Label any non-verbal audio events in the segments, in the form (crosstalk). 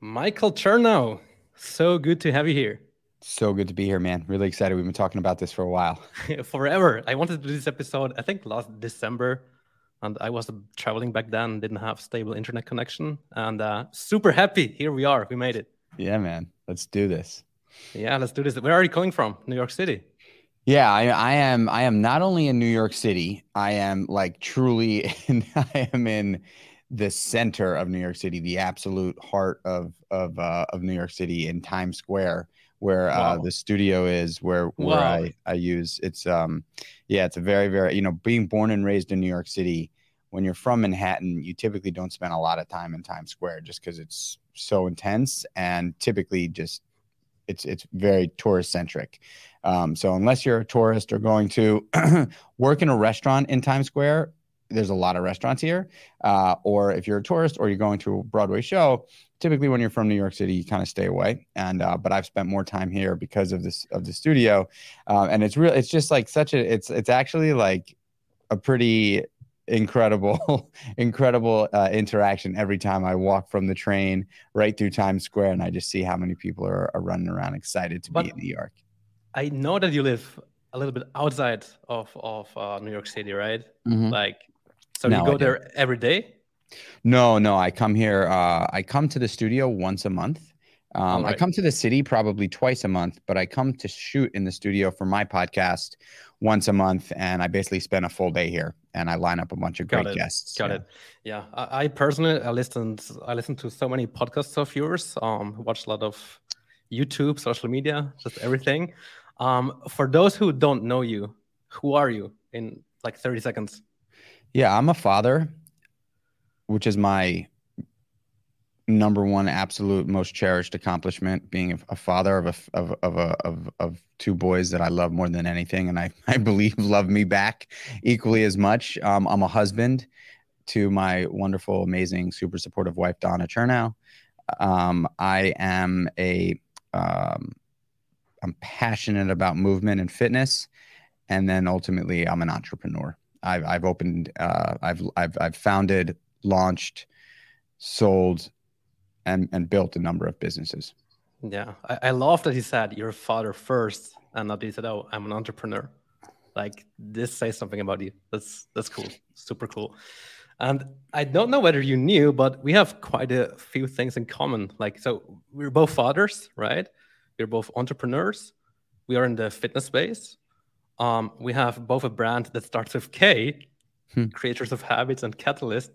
Michael Chernow, so good to have you here. So good to be here, man. Really excited. We've been talking about this for a while. (laughs) Forever. I wanted to do this episode, I think last December, and I was traveling back then, didn't have stable internet connection, and uh, super happy. Here we are. We made it. Yeah, man. Let's do this. Yeah, let's do this. Where are you coming from? New York City. Yeah, I, I am. I am not only in New York City. I am like truly. (laughs) In, I am in the center of New York City, the absolute heart of of uh, of New York City in Times Square, where uh, wow. the studio is, where where wow. I I use. It's um, yeah, it's a very very you know being born and raised in New York City. When you're from Manhattan, you typically don't spend a lot of time in Times Square just because it's so intense and typically just it's it's very tourist centric. Um, so unless you're a tourist or going to (clears throat) work in a restaurant in Times Square, there's a lot of restaurants here. Uh, or if you're a tourist or you're going to a Broadway show, typically when you're from New York City, you kind of stay away. And uh, but I've spent more time here because of this of the studio, uh, and it's real. It's just like such a. It's it's actually like a pretty incredible (laughs) incredible uh, interaction every time i walk from the train right through times square and i just see how many people are, are running around excited to but be in new york i know that you live a little bit outside of of uh, new york city right mm-hmm. like so no, you go there every day no no i come here uh, i come to the studio once a month um, right. I come to the city probably twice a month, but I come to shoot in the studio for my podcast once a month, and I basically spend a full day here, and I line up a bunch of Got great it. guests. Got yeah. it. Yeah, I, I, personally I listened I listened to so many podcasts of yours. Um, watched a lot of YouTube, social media, just everything. Um, for those who don't know you, who are you in like thirty seconds? Yeah, I'm a father, which is my number one absolute most cherished accomplishment being a, father of a of of, a, of of two boys that I love more than anything and I (laughs) I believe love me back equally as much. Um, I'm a husband to my wonderful amazing super supportive wife Donna Chernow. Um, I am a um, I'm passionate about movement and fitness and then ultimately I'm an entrepreneur I've I've opened uh, I've I've I've founded launched sold and, and built a number of businesses. Yeah, I, I love that he said you're a father first, and not he said, "Oh, I'm an entrepreneur." Like this says something about you. That's that's cool, super cool. And I don't know whether you knew, but we have quite a few things in common. Like, so we're both fathers, right? We're both entrepreneurs. We are in the fitness space. Um, we have both a brand that starts with K, hmm. Creatures of Habits and Catalyst.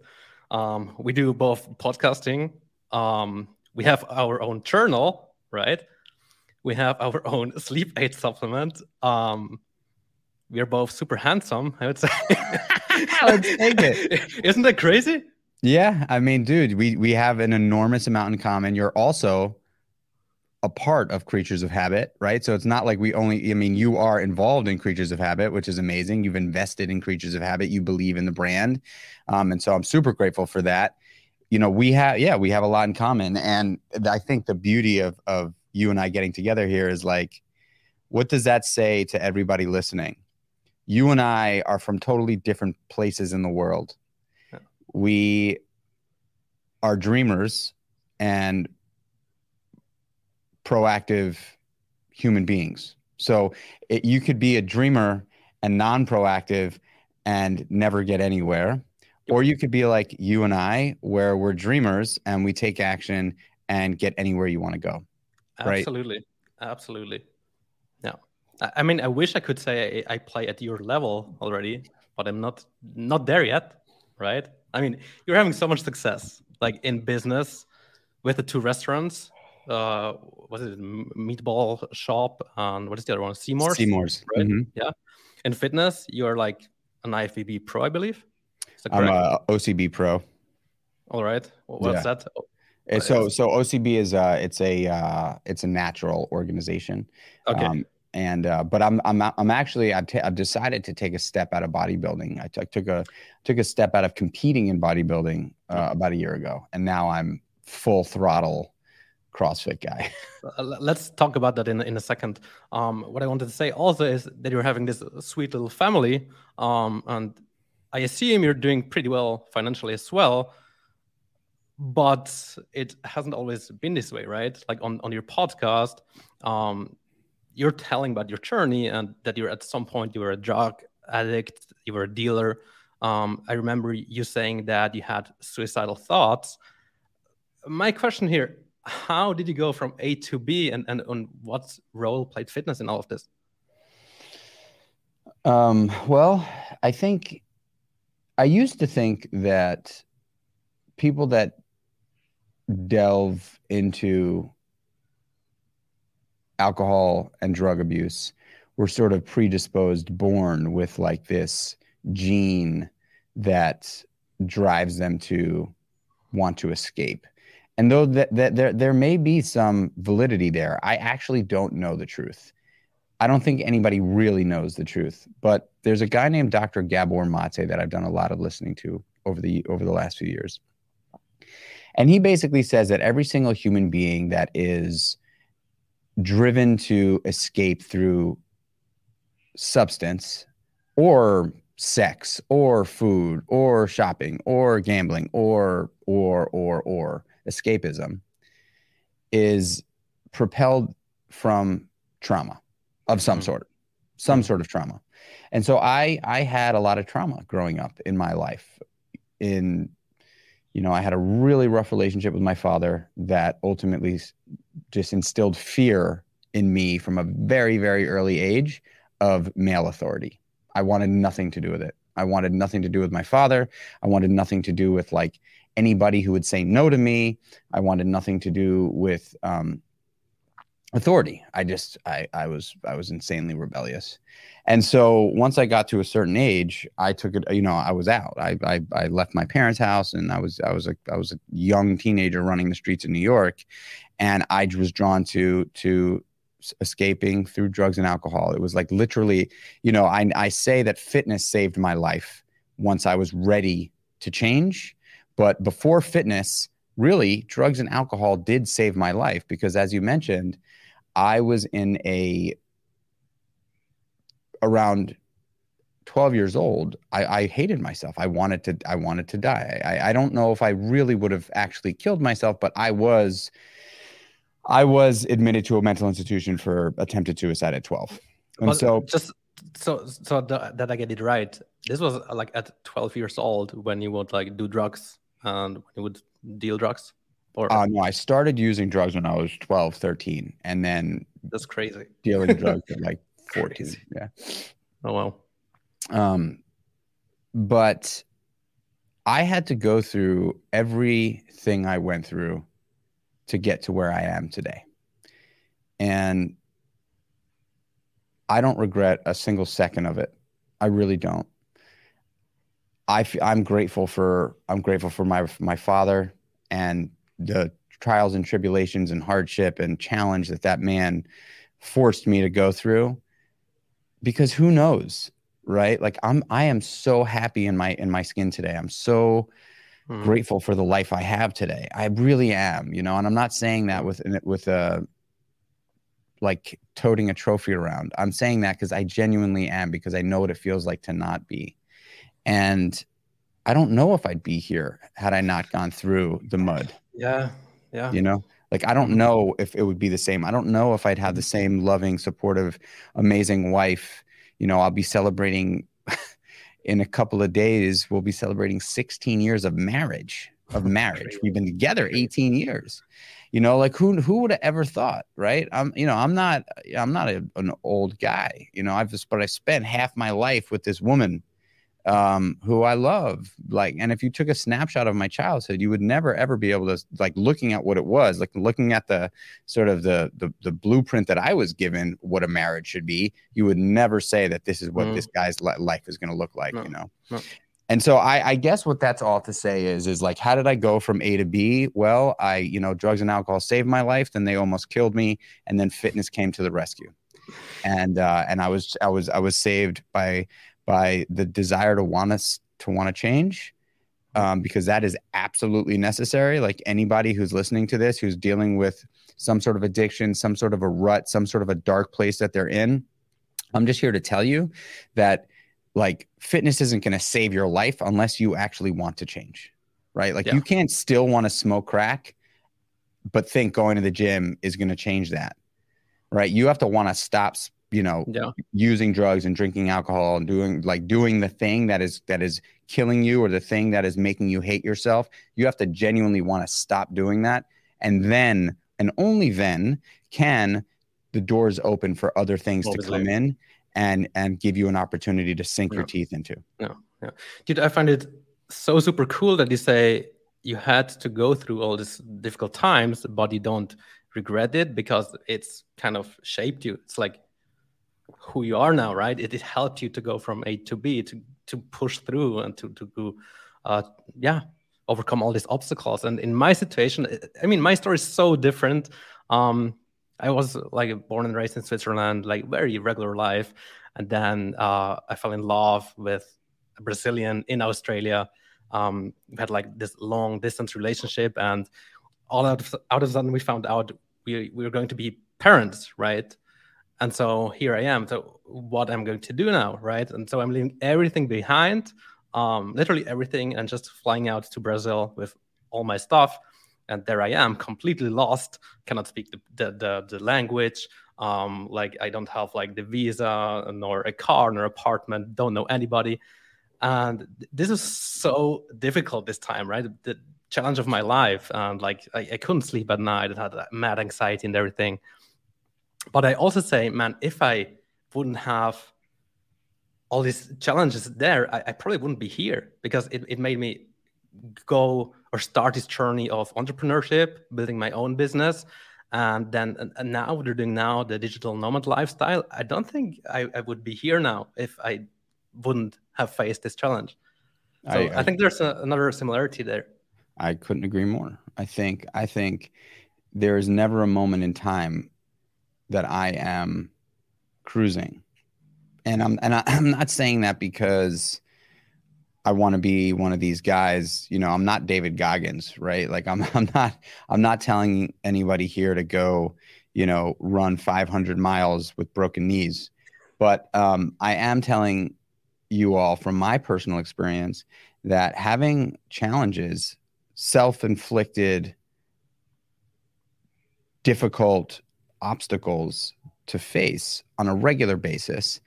Um, we do both podcasting um, we have our own journal, right? We have our (laughs) own sleep aid supplement. Um, we are both super handsome, I would say. (laughs) Let's take it. (laughs) Isn't that crazy? Yeah, I mean, dude, we we have an enormous amount in common. You're also a part of Creatures of Habit, right? So it's not like we only. I mean, you are involved in Creatures of Habit, which is amazing. You've invested in Creatures of Habit. You believe in the brand, um, and so I'm super grateful for that you know, we have, yeah, we have a lot in common. And I think the beauty of, of you and I getting together here is like, what does that say to everybody listening? You and I are from totally different places in the world. Yeah. We are dreamers and proactive human beings. So it, you could be a dreamer and non proactive and never get anywhere or you could be like you and I, where we're dreamers and we take action and get anywhere you want to go. Right? Absolutely. Absolutely. Yeah. I mean, I wish I could say I play at your level already, but I'm not not there yet. Right. I mean, you're having so much success, like in business with the two restaurants. Uh, was it Meatball Shop and what is the other one? Seamore's. Seamore's. Right? Mm-hmm. Yeah. In fitness, you're like an IFBB pro, I believe. I'm a OCB pro. All right. What's yeah. that? What so is? so OCB is uh it's a uh it's a natural organization. Okay. Um, and uh, but I'm I'm I'm actually I've, t- I've decided to take a step out of bodybuilding. I, t- I took a took a step out of competing in bodybuilding uh, mm-hmm. about a year ago, and now I'm full throttle CrossFit guy. (laughs) Uh, let's talk about that in in a second. Um, what I wanted to say also is that you're having this sweet little family, um, and I assume you're doing pretty well financially as well. but it hasn't always been this way, right? Like on, on your podcast, um, you're telling about your journey and that you're at some point you were a drug addict, you were a dealer. Um, I remember you saying that you had suicidal thoughts. My question here: How did you go from A to B, and and, and what role played fitness in all of this? Um, well, I think I used to think that people that delve into alcohol and drug abuse were sort of predisposed, born with like this gene that drives them to want to escape. And though that, that there there may be some validity there, I actually don't know the truth. I don't think anybody really knows the truth. But there's a guy named Dr. Gabor Mate that I've done a lot of listening to over the over the last few years. And he basically says that every single human being that is driven to escape through substance or sex or food or shopping or gambling or or or or escapism is propelled from trauma of some mm-hmm. sort some mm-hmm. sort of trauma and so i i had a lot of trauma growing up in my life in you know i had a really rough relationship with my father that ultimately just instilled fear in me from a very very early age of male authority. I wanted nothing to do with it. I wanted nothing to do with my father. I wanted nothing to do with like anybody who would say no to me. I wanted nothing to do with um, authority. I just I I was I was insanely rebellious, and so once I got to a certain age, I took it. You know, I was out. I I, I left my parents' house, and I was I was a I was a young teenager running the streets of New York, and I was drawn to to escaping through drugs and alcohol. It was like literally, you know, I, I say that fitness saved my life once I was ready to change. But before fitness, really, drugs and alcohol did save my life because, as you mentioned, I was in a around 12 years old I, I, hated myself. I wanted to i wanted to die. I, I don't know if i really would have actually killed myself but i was I was admitted to a mental institution for attempted suicide at 12. And so just so so that I get it right, this was like at 12 years old when you would like do drugs and when you would deal drugs or uh, no, I started using drugs when I was 12, 13 and then that's crazy. Dealing drugs (laughs) at like 14. Crazy. Yeah. Oh wow. Um but I had to go through everything I went through to get to where I am today. And I don't regret a single second of it. I really don't. I I'm grateful for I'm grateful for my my father and the trials and tribulations and hardship and challenge that that man forced me to go through because who knows right like i'm i am so happy in my in my skin today i'm so hmm. grateful for the life I have today. I really am, you know, and I'm not saying that with with a like toting a trophy around. I'm saying that because I genuinely am because I know what it feels like to not be. And I don't know if I'd be here had I not gone through the mud. Yeah. Yeah. You know, like I don't mm-hmm. know if it would be the same. I don't know if I'd have the same loving, supportive, amazing wife. You know, I'll be celebrating (laughs) in a couple of days we'll be celebrating 16 years of marriage of (laughs) marriage we've been together 18 years you know like who who would have ever thought right i'm you know i'm not i'm not a, an old guy you know i've just but i spent half my life with this woman um, who I love. Like, and if you took a snapshot of my childhood, you would never ever be able to like looking at what it was, like looking at the sort of the the, the blueprint that I was given what a marriage should be. You would never say that this is what mm. this guy's life is going to look like, no. you know. No. And so I, I guess what that's all to say is is like how did I go from A to B? Well, I you know drugs and alcohol saved my life, then they almost killed me, and then fitness came to the rescue, and uh, and I was I was I was saved by by the desire to want us to want to change um, because that is absolutely necessary like anybody who's listening to this who's dealing with some sort of addiction some sort of a rut some sort of a dark place that they're in i'm just here to tell you that like fitness isn't going to save your life unless you actually want to change right? Like Yeah. you can't still want to smoke crack, but think going to the gym is going to change that, right? You have to want to stop, you know, Yeah. using drugs and drinking alcohol and doing like doing the thing that is that is killing you or the thing that is making you hate yourself you have to genuinely want to stop doing that. And then and only then can the doors open for other things to come in and and give you an opportunity to sink your teeth into. Yeah. Dude, I find it so super cool that you say you had to go through all these difficult times, but you don't regret it because it's kind of shaped you. It's like who you are now, right? It, it helped you to go from A to B to to push through and to to uh, yeah, overcome all these obstacles. And in my situation, I- mean, my story is so different. Um, I was like born and raised in Switzerland, like very regular life, and then uh, I fell in love with a Brazilian in Australia. Um, we had like this long distance relationship, and all out of out of a sudden we found out we we were going to be parents, right? And so here I am. So what I'm going to do now, right? And so I'm leaving everything behind, um, literally everything, and just flying out to Brazil with all my stuff. And there I am, completely lost. Cannot speak the the the, the language. Um, like I don't have like the visa, nor a car, nor apartment. Don't know anybody and this is so difficult this time right the challenge of my life and like I, I couldn't sleep at night and had mad anxiety and everything but i also say man if i wouldn't have all these challenges there i, I probably wouldn't be here because it, it made me go or start this journey of entrepreneurship building my own business. And then and, now what they're doing now the digital nomad lifestyle i don't think I, I would be here now if i wouldn't have faced this challenge. So I- i, I- think there's a, another similarity there. I couldn't agree more. I think I think there is never a moment in time that I am cruising. And I'm and I, (laughs) I'm not saying that because I want to be one of these guys, you know, I'm not David Goggins, right? Like I'm (laughs) I'm not I'm not telling anybody here to go, you know, run 500 miles with broken knees. But um, I am telling you all from my personal experience that having challenges self-inflicted difficult obstacles to face on a regular basis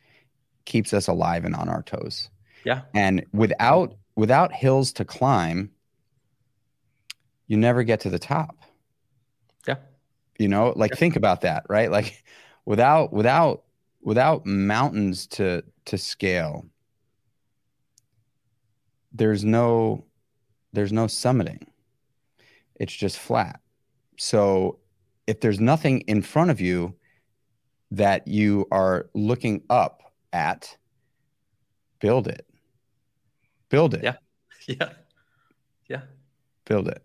keeps us alive and on our toes. Yeah. And without without hills to climb you never get to the top. Yeah. You know like Yeah. think about that right? Like without without without mountains to to scale there's no there's no summiting. It's just flat. So if there's nothing in front of you that you are looking up at build it. Build it. Yeah. (laughs) yeah. Yeah. Build it.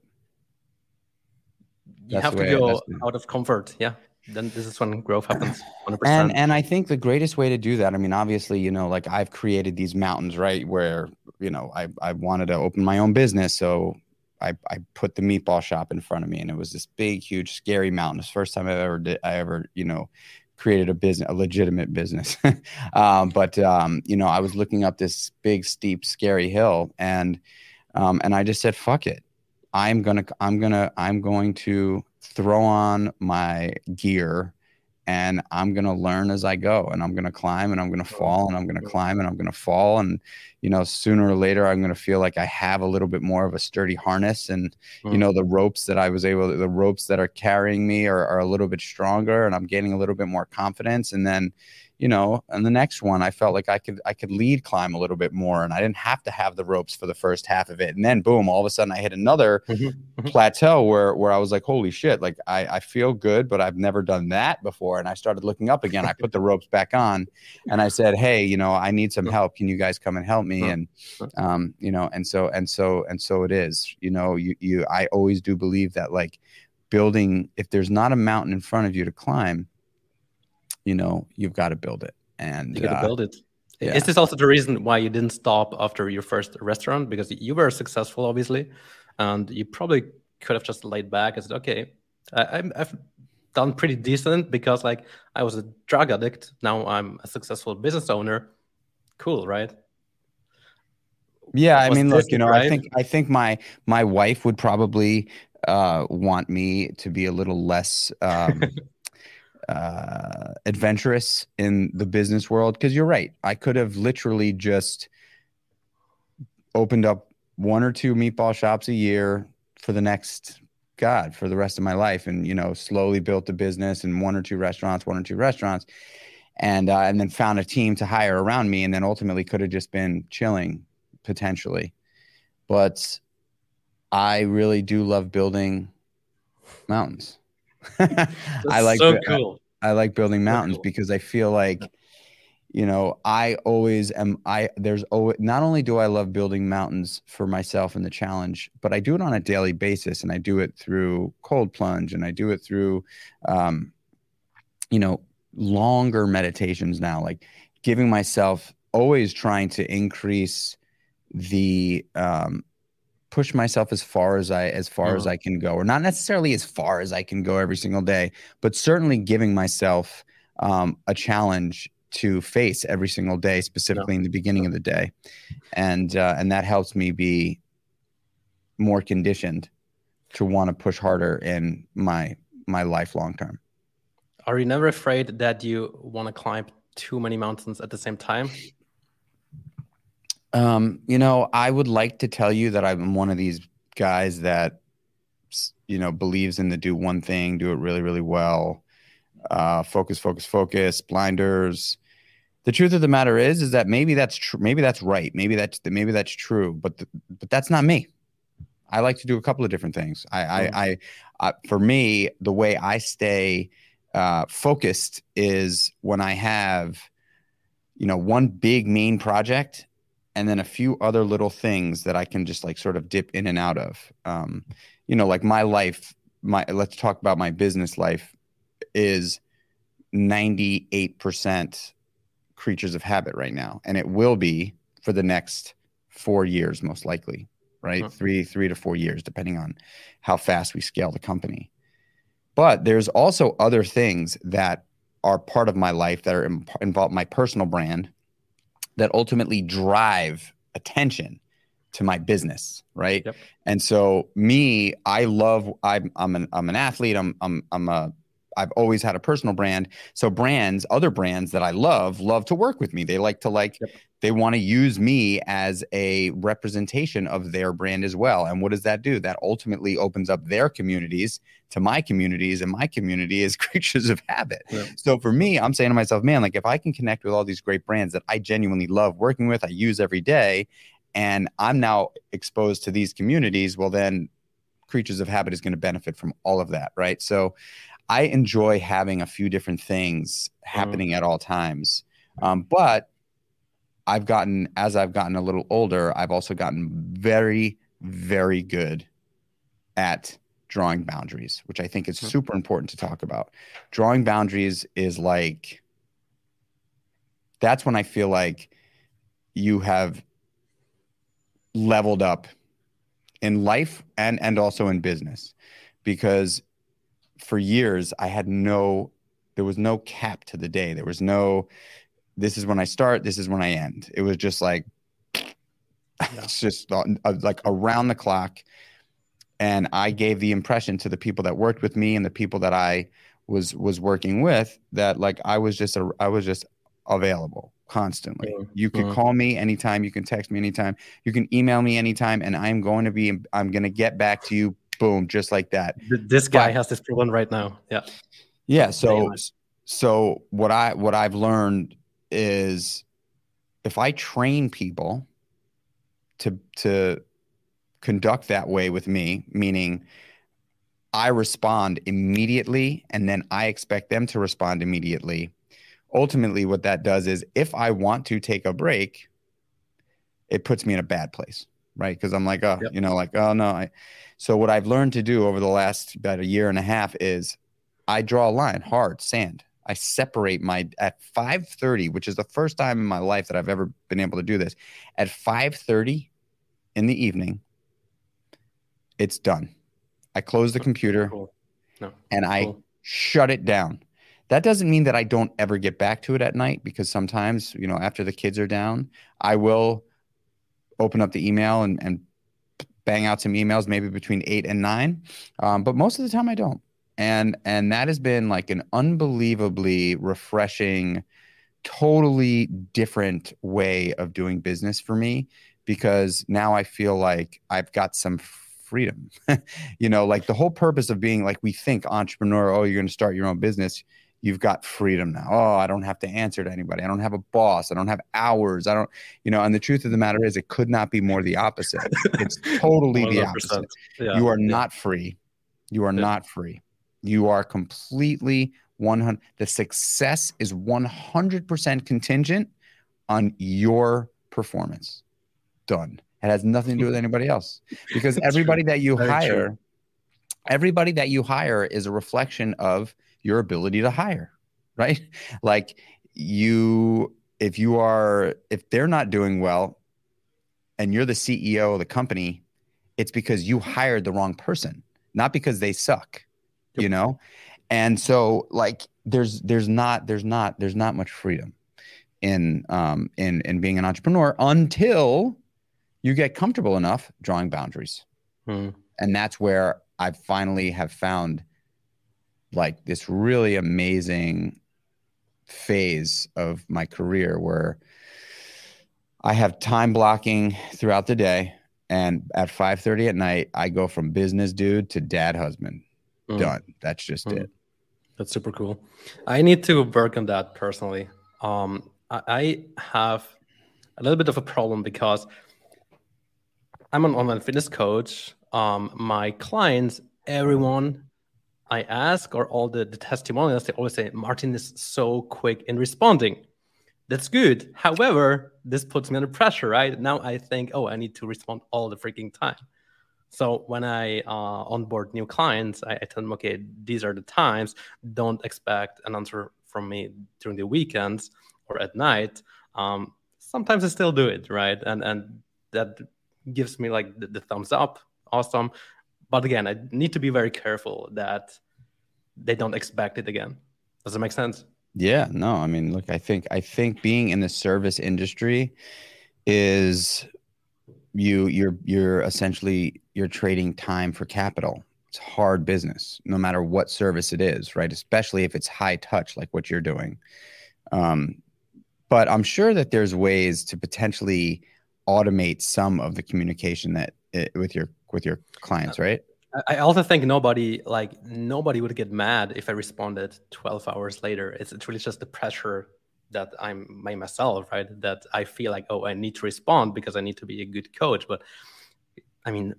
You That's have to go out of comfort. Yeah. Then this is when growth happens 100% and and i think the greatest way to do that i mean obviously you know like i've created these mountains right where you know i i wanted to open my own business so i i put the meatball shop in front of me and it was this big huge scary mountain. It's the first time i ever did i ever you know created a business a legitimate business. (laughs) Um, but um, you know i was looking up this big steep scary hill and um, and i just said fuck it. I'm gonna i'm gonna i'm going to throw on my gear and I'm going to learn as I go and I'm going to climb and I'm going to fall and I'm going to climb and I'm going to fall and you know sooner or later I'm going to feel like I have a little bit more of a sturdy harness and you know the ropes that I was able the ropes that are carrying me are, are a little bit stronger and I'm gaining a little bit more confidence and then you know and the next one I felt like I could I could lead climb a little bit more and I didn't have to have the ropes for the first half of it and then boom all of a sudden I hit another Mhm. Mhm. plateau where where I was like, holy shit, like I, I feel good, but I've never done that before. And I started looking up again. I put the ropes back on and I said, Hey, you know, I need some help. Can you guys come and help me? And um, you know, and so and so and so it is. You know, you you I always do believe that like building if there's not a mountain in front of you to climb, you know, you've got to build it. And you gotta uh, build it. yeah. is this also the reason why you didn't stop after your first restaurant? Because you were successful obviously and you probably could have just laid back and said okay I, I'm, i've done pretty decent because like i was a drug addict. Now i'm a successful business owner. Cool right? Yeah, I mean, look, you know, I think I think my my wife would probably uh, want me to be a little less um, (laughs) uh, adventurous in the business world because you're right. I could have literally just opened up one or two meatball shops a year for the next God for the rest of my life, and you know, slowly built a business and one or two restaurants, one or two restaurants, and uh, and then found a team to hire around me, and then ultimately could have just been chilling potentially, but I really do love building mountains. (laughs) I like so bu- cool. I like building mountains cool. because I feel like, you know, I always am. I there's always not only do I love building mountains for myself and the challenge, but I do it on a daily basis, and I do it through cold plunge, and I do it through, um, you know, longer meditations now, like giving myself always trying to increase the um, push myself as far as I as far as. I can go, or not necessarily as far as I can go every single day, but certainly giving myself um, a challenge to face every single day, specifically in the beginning of the day, and uh, and that helps me be more conditioned to want to push harder in my my life long term. Are you never afraid that you want to climb too many mountains at the same time? Um, you know, I would like to tell you that I'm one of these guys that, you know, believes in the do one thing, do it really, really well, uh, focus, focus, focus, blinders. The truth of the matter is, is that maybe that's true. Maybe that's right. Maybe that's maybe that's true. But th- but that's not me. I like to do a couple of different things. I I, Mm. I, I for me, the way I stay uh, focused is when I have, you know, one big main project and then a few other little things that I can just like sort of dip in and out of. Um, you know, like my life, my let's talk about my business life is 98% creatures of habit right now. And it will be for the next four years, most likely, right? Three, three to four years, depending on how fast we scale the company. But there's also other things that are part of my life that are in, involved my personal brand that ultimately drive attention to my business, right? Yep. And so me, I love I'm I'm an I'm an athlete. I'm I'm I'm a I've always had a personal brand. So brands, other brands that I love, love to work with me. They like to like Yep. they want to use me as a representation of their brand as well. And what does that do? That ultimately opens up their communities to my communities, and my community is (laughs) creatures of habit. Yeah. So for me, I'm saying to myself, man, like if I can connect with all these great brands that I genuinely love working with, I use every day, and I'm now exposed to these communities, well, then creatures of habit is going to benefit from all of that, right? So I enjoy having a few different things happening at all times. Um, but I've gotten, as I've gotten a little older, I've also gotten very, very good at drawing boundaries, which I think is Hmm. super important to talk about. Drawing boundaries is like, that's when I feel like you have leveled up in life and and also in business because for years I had no there was no cap to the day. There was no this is when I start this is when I end. It was just like (laughs) it's just uh, like around the clock. And I gave the impression to the people that worked with me and the people that I was was working with that like I was just a I was just available constantly. Mhm. You could Mhm. call me anytime, you can text me anytime, you can email me anytime. And I'm going to be I'm going to get back to you boom just like that. This guy But- has this problem right now. Yeah. Yeah, so so what I what I've learned is if I train people to to conduct that way with me, meaning I respond immediately and then I expect them to respond immediately. Ultimately, what that does is if I want to take a break, it puts me in a bad place, right? Because I'm like, oh, Yep. you know, like, oh no. I, so what I've learned to do over the last about a year and a half is I draw a line, hard sand. I separate my at 5:30, which is the first time in my life that I've ever been able to do this. At 5:30 in the evening, it's done. I close the computer Cool. No. and I Cool. shut it down. That doesn't mean that I don't ever get back to it at night because sometimes, you know, after the kids are down, I will open up the email and, and bang out some emails, maybe between eight and nine. Um, but most of the time I don't. And and that has been like an unbelievably refreshing, totally different way of doing business for me because now I feel like I've got some freedom. (laughs) you know, like the whole purpose of being like we think entrepreneur, oh, you're going to start your own business you've got freedom now. Oh, I don't have to answer to anybody. I don't have a boss. I don't have hours. I don't, you know, and the truth of the matter is it could not be more the opposite. It's (laughs) totally the opposite. Yeah. You are yeah. not free. You are yeah. not free. You are completely 100 the success is 100% contingent on your performance. Done. It has nothing to do with (laughs) anybody else because everybody true. that you Very hire true. everybody that you hire is a reflection of your ability to hire, right? (laughs) Like you, if you are, if they're not doing well and you're the CEO of the company, it's because you hired the wrong person, not because they suck, yep. you know? And so like there's there's not there's not there's not much freedom in um in in being an entrepreneur until you get comfortable enough drawing boundaries. Hmm. And that's where I finally have found like this really amazing phase of my career where I have time blocking throughout the day and at 5:30 at night I go from business dude to dad husband. Mm. Done. That's just mm. it. That's super cool. I need to work on that personally. Um I, I have a little bit of a problem because I'm an online fitness coach. Um, my clients, everyone I ask or all the, the testimonials, they always say, Martin is so quick in responding. That's good. However, this puts me under pressure, right? Now I think, oh, I need to respond all the freaking time. So when I uh, onboard new clients, I, I tell them, okay, these are the times. Don't expect an answer from me during the weekends or at night. Um, sometimes I still do it, right? And and that gives me like the, the thumbs up. Awesome but again, I need to be very careful that they don't expect it again. Does it make sense? Yeah, no, I mean, look, I think I think being in the service industry is you you're you're essentially you're trading time for capital. It's hard business, no matter what service it is, right? Especially if it's high touch, like what you're doing. Um, but I'm sure that there's ways to potentially automate some of the communication that it, with your with your clients, right? I also think nobody like nobody would get mad if I responded 12 hours later. It's, it's really just the pressure that I'm by myself, right? That I feel like, oh, I need to respond because I need to be a good coach. But I mean,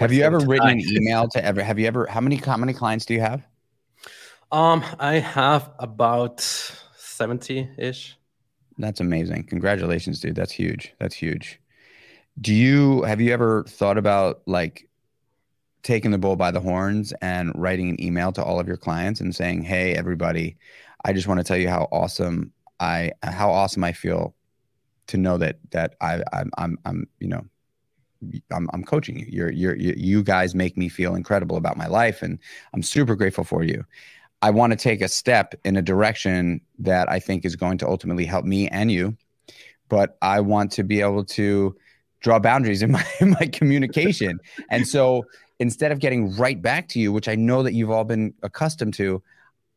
have you ever written an email to ever? Have you ever? How many how many clients do you have? Um, I have about 70 ish. That's amazing. Congratulations, dude. That's huge. That's huge do you have you ever thought about like taking the bull by the horns and writing an email to all of your clients and saying hey everybody i just want to tell you how awesome i how awesome i feel to know that that i i'm i'm, I'm you know I'm, I'm coaching you. You're, you're, you guys make me feel incredible about my life, and I'm super grateful for you. I want to take a step in a direction that I think is going to ultimately help me and you, but I want to be able to draw boundaries in my (laughs) in my communication. and so instead of getting right back to you, which I know that you've all been accustomed to,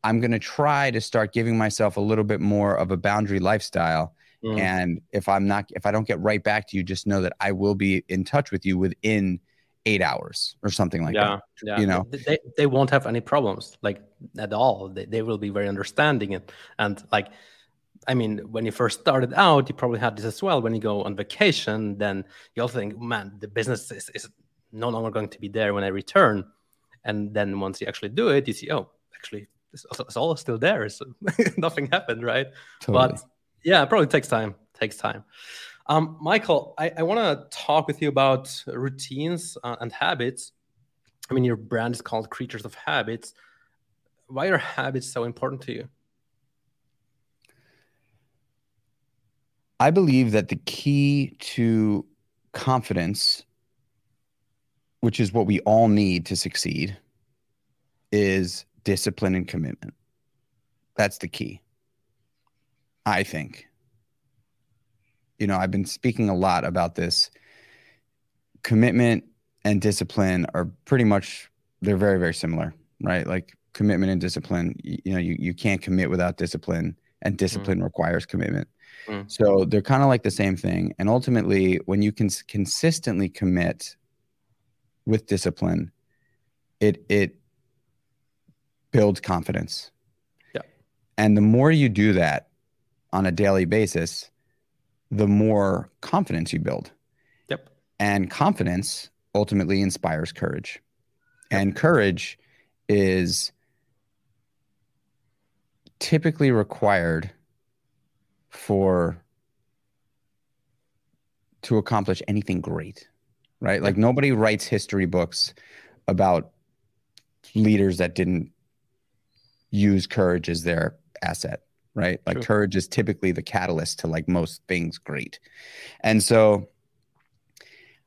I'm going to try to start giving myself a little bit more of a boundary lifestyle. Mm. And if I'm not, if I don't get right back to you, just know that I will be in touch with you within eight hours or something like yeah, that. Yeah. You know, they, they won't have any problems like at all. They, they will be very understanding and, and like, I mean, when you first started out, you probably had this as well. When you go on vacation, then you also think, man, the business is, is no longer going to be there when I return. And then once you actually do it, you see, oh, actually, it's, it's all still there. So (laughs) nothing happened, right? Totally. But yeah, it probably takes time. Takes time. Um, Michael, I, I want to talk with you about routines uh, and habits. I mean, your brand is called Creatures of Habits. Why are habits so important to you? I believe that the key to confidence, which is what we all need to succeed, is discipline and commitment. That's the key. I think. you know, I've been speaking a lot about this. Commitment and discipline are pretty much they're very very similar, right? Like commitment and discipline. You, you know, you you can't commit without discipline, and discipline mm. requires commitment. Mm. So they're kind of like the same thing. And ultimately, when you can consistently commit with discipline, it it builds confidence. Yeah. And the more you do that on a daily basis, the more confidence you build. Yep. And confidence ultimately inspires courage. Yep. And courage is typically required for to accomplish anything great right? Like nobody writes history books about leaders that didn't use courage as their asset right? Like True. courage is typically the catalyst to like most things great. And so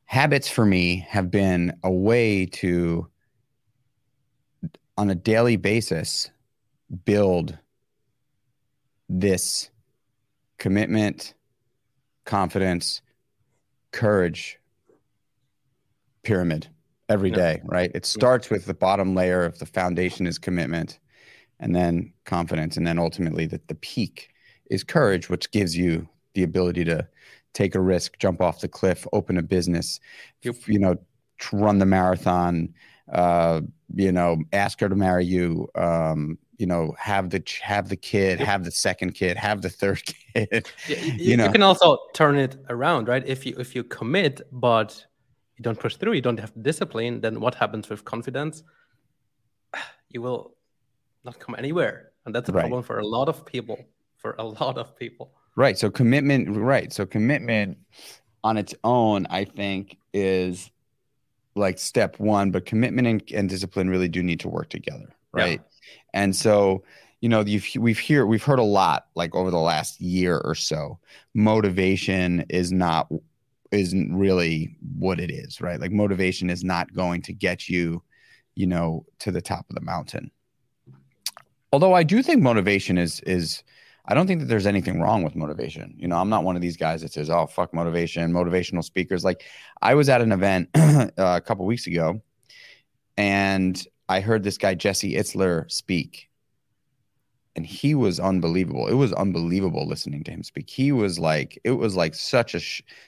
habits for me have been a way to on a daily basis build this commitment, confidence, courage pyramid every yeah. day, right? It starts with the bottom layer of the foundation is commitment and then confidence. And then ultimately the, the peak is courage, which gives you the ability to take a risk, jump off the cliff, open a business, yep. you know, run the marathon, uh, you know, ask her to marry you, um, you know have the have the kid have the second kid have the third (laughs) kid you, you, know? you can also turn it around right? If you if you commit but you don't push through you don't have discipline then what happens with confidence? (sighs) You will not come anywhere and that's a right. problem for a lot of people for a (laughs) lot of people. Right so commitment right so commitment on its own i think is like step one but commitment and, and discipline really do need to work together right? yeah and so, you know, you've, we've hear we've heard a lot like over the last year or so. Motivation is not isn't really what it is, right? Like motivation is not going to get you, you know, to the top of the mountain. Although I do think motivation is is I don't think that there's anything wrong with motivation. You know, I'm not one of these guys that says, "Oh, fuck motivation." Motivational speakers. Like, I was at an event uh, (clears throat) a couple weeks ago, and I heard this guy Jesse Itzler speak, and he was unbelievable. It was unbelievable listening to him speak. He was like, it was like such a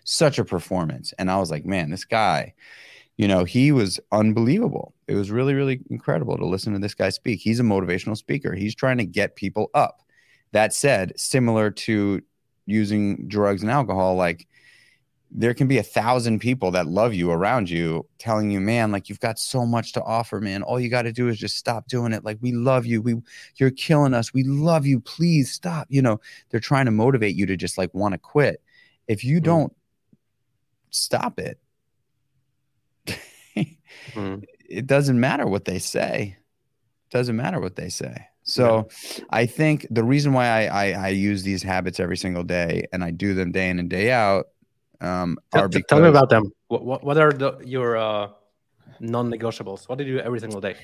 such a performance, and I was like, man, this guy, you know, he was unbelievable. It was really really incredible to listen to this guy speak. He's a motivational speaker. He's trying to get people up. That said, similar to using drugs and alcohol, like there can be a thousand people that love you around you telling you man like you've got so much to offer man. All you got to do is just stop doing it. Like we love you. We you're killing us. We love you. Please stop. You know they're trying to motivate you to just like want to quit. If you mm. don't stop it mm. (laughs) it doesn't matter what they say. It doesn't matter what they say. So yeah. I think the reason why I, I, I use these habits every single day and I do them day in and day out um, tell, because... tell me about them. What, what, what are the, your uh, non-negotiables? What do you do every single day?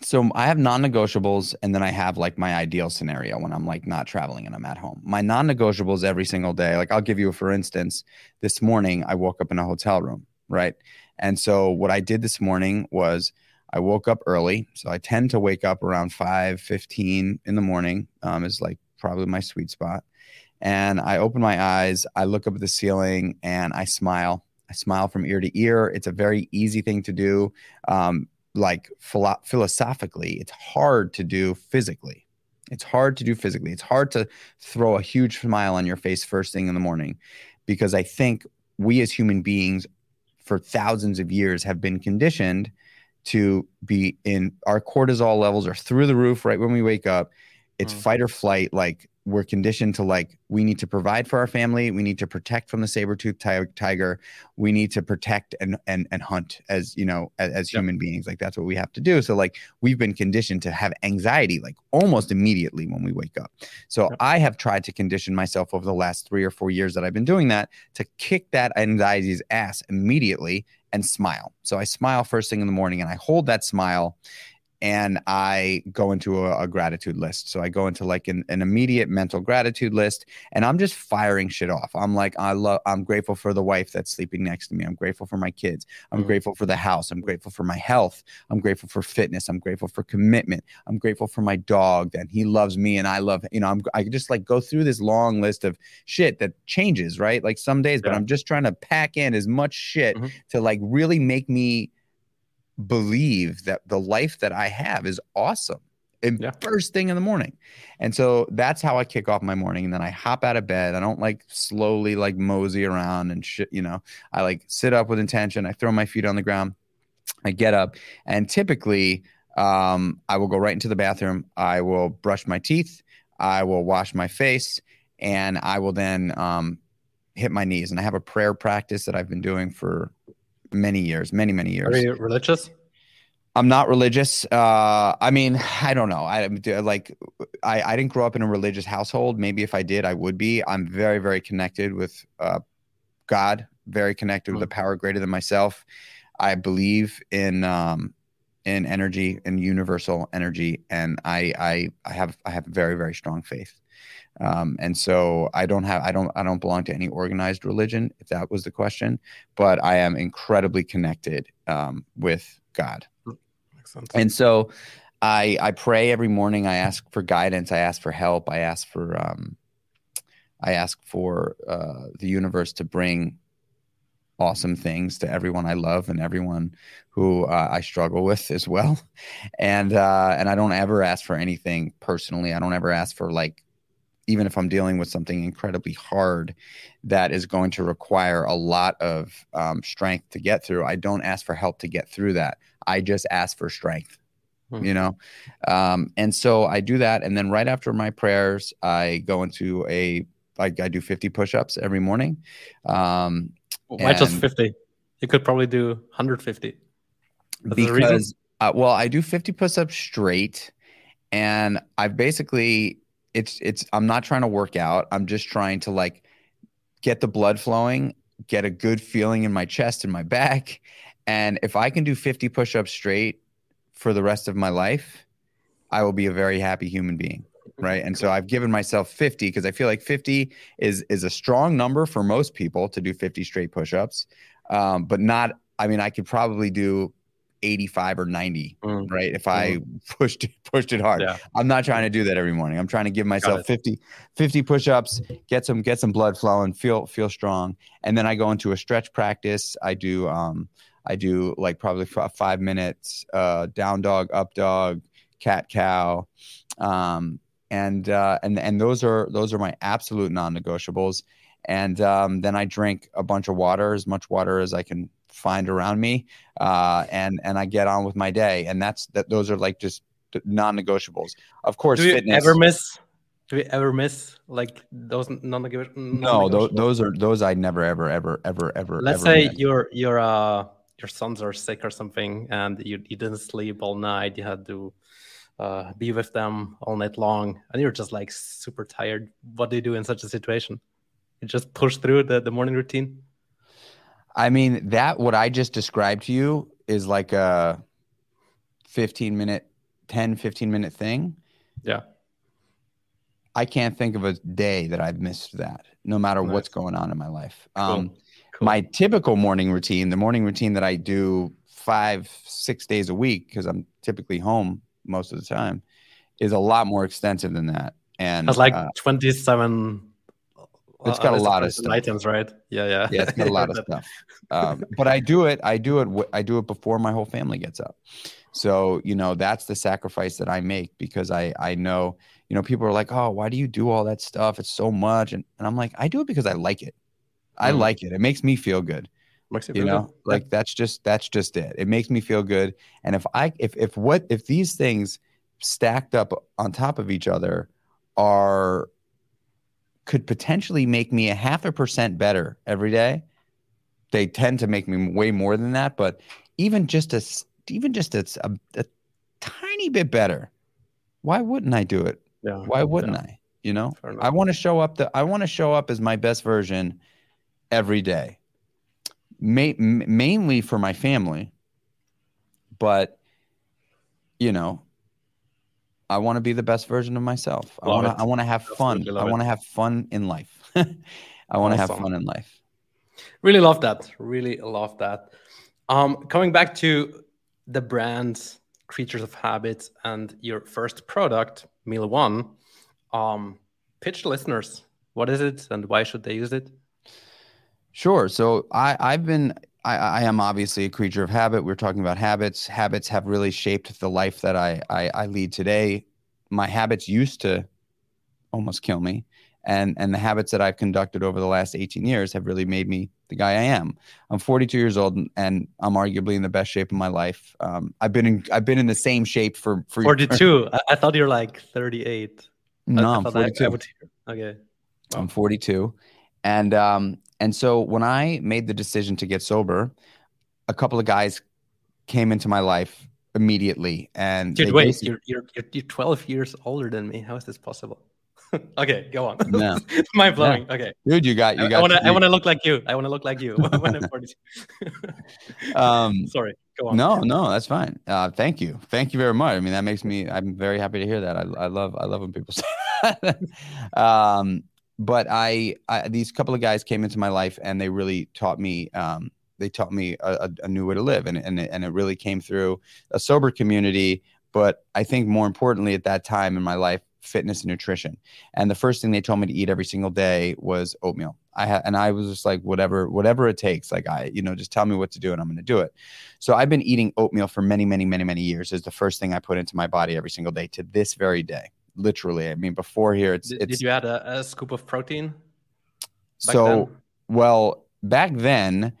So I have non-negotiables, and then I have like my ideal scenario when I'm like not traveling and I'm at home. My non-negotiables every single day. Like I'll give you, a, for instance, this morning I woke up in a hotel room, right? And so what I did this morning was I woke up early. So I tend to wake up around five fifteen in the morning. Um, is like probably my sweet spot and I open my eyes, I look up at the ceiling, and I smile. I smile from ear to ear. It's a very easy thing to do. Um, like philo- philosophically, it's hard to do physically. It's hard to do physically. It's hard to throw a huge smile on your face first thing in the morning because I think we as human beings for thousands of years have been conditioned to be in our cortisol levels are through the roof right when we wake up. It's mm. fight or flight, like we're conditioned to like we need to provide for our family we need to protect from the saber-toothed tiger we need to protect and and, and hunt as you know as, as human yep. beings like that's what we have to do so like we've been conditioned to have anxiety like almost immediately when we wake up so yep. i have tried to condition myself over the last three or four years that i've been doing that to kick that anxiety's ass immediately and smile so i smile first thing in the morning and i hold that smile and I go into a, a, gratitude list. So I go into like an, an, immediate mental gratitude list, and I'm just firing shit off. I'm like, I love, I'm grateful for the wife that's sleeping next to me. I'm grateful for my kids. I'm mm-hmm. grateful for the house. I'm grateful for my health. I'm grateful for fitness. I'm grateful for commitment. I'm grateful for my dog that he loves me and I love. You know, I'm I just like go through this long list of shit that changes, right? Like some days, yeah. but I'm just trying to pack in as much shit mm-hmm. to like really make me believe that the life that I have is awesome. And yeah. first thing in the morning. And so that's how I kick off my morning. And then I hop out of bed. I don't like slowly like mosey around and shit, you know. I like sit up with intention. I throw my feet on the ground. I get up and typically um, I will go right into the bathroom. I will brush my teeth. I will wash my face and I will then um, hit my knees. And I have a prayer practice that I've been doing for many years, many many years. Are you religious? I'm not religious. Uh, I mean, I don't know. I like, I, I didn't grow up in a religious household. Maybe if I did, I would be. I'm very, very connected with uh, God. Very connected mm-hmm. with a power greater than myself. I believe in um, in energy and universal energy, and I, I I have I have very, very strong faith. Um, and so I don't have I don't I don't belong to any organized religion, if that was the question. But I am incredibly connected um, with God. And so I I pray every morning. I ask for guidance. I ask for help. I ask for um, I ask for uh, the universe to bring awesome things to everyone I love and everyone who uh, I struggle with as well. And uh, and I don't ever ask for anything personally. I don't ever ask for like even if I'm dealing with something incredibly hard that is going to require a lot of um, strength to get through, I don't ask for help to get through that. I just ask for strength, hmm. you know? Um, and so I do that. And then right after my prayers, I go into a, I, I do 50 push ups every morning. Um, Why just 50? You could probably do 150. That's because, uh, well, I do 50 push ups straight. And I've basically it's it's I'm not trying to work out. I'm just trying to like get the blood flowing, get a good feeling in my chest and my back. And if I can do 50 push-ups straight for the rest of my life, I will be a very happy human being. Right. And so I've given myself 50 because I feel like 50 is is a strong number for most people to do 50 straight push-ups. Um, but not, I mean, I could probably do 85 or 90 mm. right if i mm. (laughs) pushed pushed it hard yeah. i'm not trying to do that every morning i'm trying to give myself 50 50 push-ups get some get some blood flowing feel feel strong and then i go into a stretch practice i do um i do like probably five minutes uh down dog up dog cat cow um and uh and and those are those are my absolute non-negotiables and um, then I drink a bunch of water, as much water as I can find around me, uh, and and I get on with my day. And that's that. Those are like just non-negotiables. Of course, do you fitness, ever miss? Do we ever miss like those non-negotiables? No, those, those are those I never ever ever ever ever. Let's ever say miss. your your uh your sons are sick or something, and you you didn't sleep all night. You had to uh, be with them all night long, and you're just like super tired. What do you do in such a situation? You just push through the the morning routine. I mean, that what I just described to you is like a 15 minute, 10, 15 minute thing. Yeah. I can't think of a day that I've missed that, no matter nice. what's going on in my life. Cool. Um, cool. My typical morning routine, the morning routine that I do five, six days a week, because I'm typically home most of the time, is a lot more extensive than that. And That's like uh, 27 it's got a lot of stuff. items, right? Yeah, yeah. Yeah, it's got a lot of (laughs) stuff. Um, but I do it. I do it. I do it before my whole family gets up. So you know that's the sacrifice that I make because I I know you know people are like, oh, why do you do all that stuff? It's so much, and and I'm like, I do it because I like it. I mm. like it. It makes me feel good. Makes you know, good. like that's just that's just it. It makes me feel good. And if I if if what if these things stacked up on top of each other are could potentially make me a half a percent better every day. They tend to make me way more than that, but even just a even just a, a, a tiny bit better, why wouldn't I do it? Yeah. Why wouldn't yeah. I? You know, I want to show up. The I want to show up as my best version every day, Ma- mainly for my family, but you know, I want to be the best version of myself. Love I want to I want to have fun. I want to have fun in life. (laughs) I want to awesome. have fun in life. Really love that. Really love that. Um, coming back to the brands, creatures of habits, and your first product, Meal One. Um, pitch listeners. What is it, and why should they use it? Sure. So I, I've been I, I, am obviously a creature of habit. We're talking about habits. Habits have really shaped the life that I, I, I lead today. My habits used to almost kill me, and and the habits that I've conducted over the last 18 years have really made me the guy I am. I'm 42 years old, and I'm arguably in the best shape of my life. Um, I've been in I've been in the same shape for for 42. I, I thought you were like 38. No, I, I'm 42. I okay. I'm 42, and um, and so when I made the decision to get sober, a couple of guys came into my life immediately. And dude, wait, you're, you're you're 12 years older than me. How is this possible? (laughs) okay, go on. No. (laughs) mind blowing. Yeah. Okay, dude, you got you got. I want to I want to look like you. I want to look like you (laughs) when I'm 42. um, Sorry. Go on. No, no, that's fine. Uh, thank you, thank you very much. I mean, that makes me. I'm very happy to hear that. I, I love I love when people say. That. um, but I, I, these couple of guys came into my life and they really taught me um, they taught me a, a, new way to live. And, and, and it really came through a sober community but i think more importantly at that time in my life fitness and nutrition. And the first thing they told me to eat every single day was oatmeal. I had and i was just like whatever whatever it takes like i you know just tell me what to do and i'm going to do it. So i've been eating oatmeal for many many many many years is the first thing i put into my body every single day to this very day literally. I mean, before here, it's. Did, it's, did you add a, a scoop of protein? So, then? well, back then,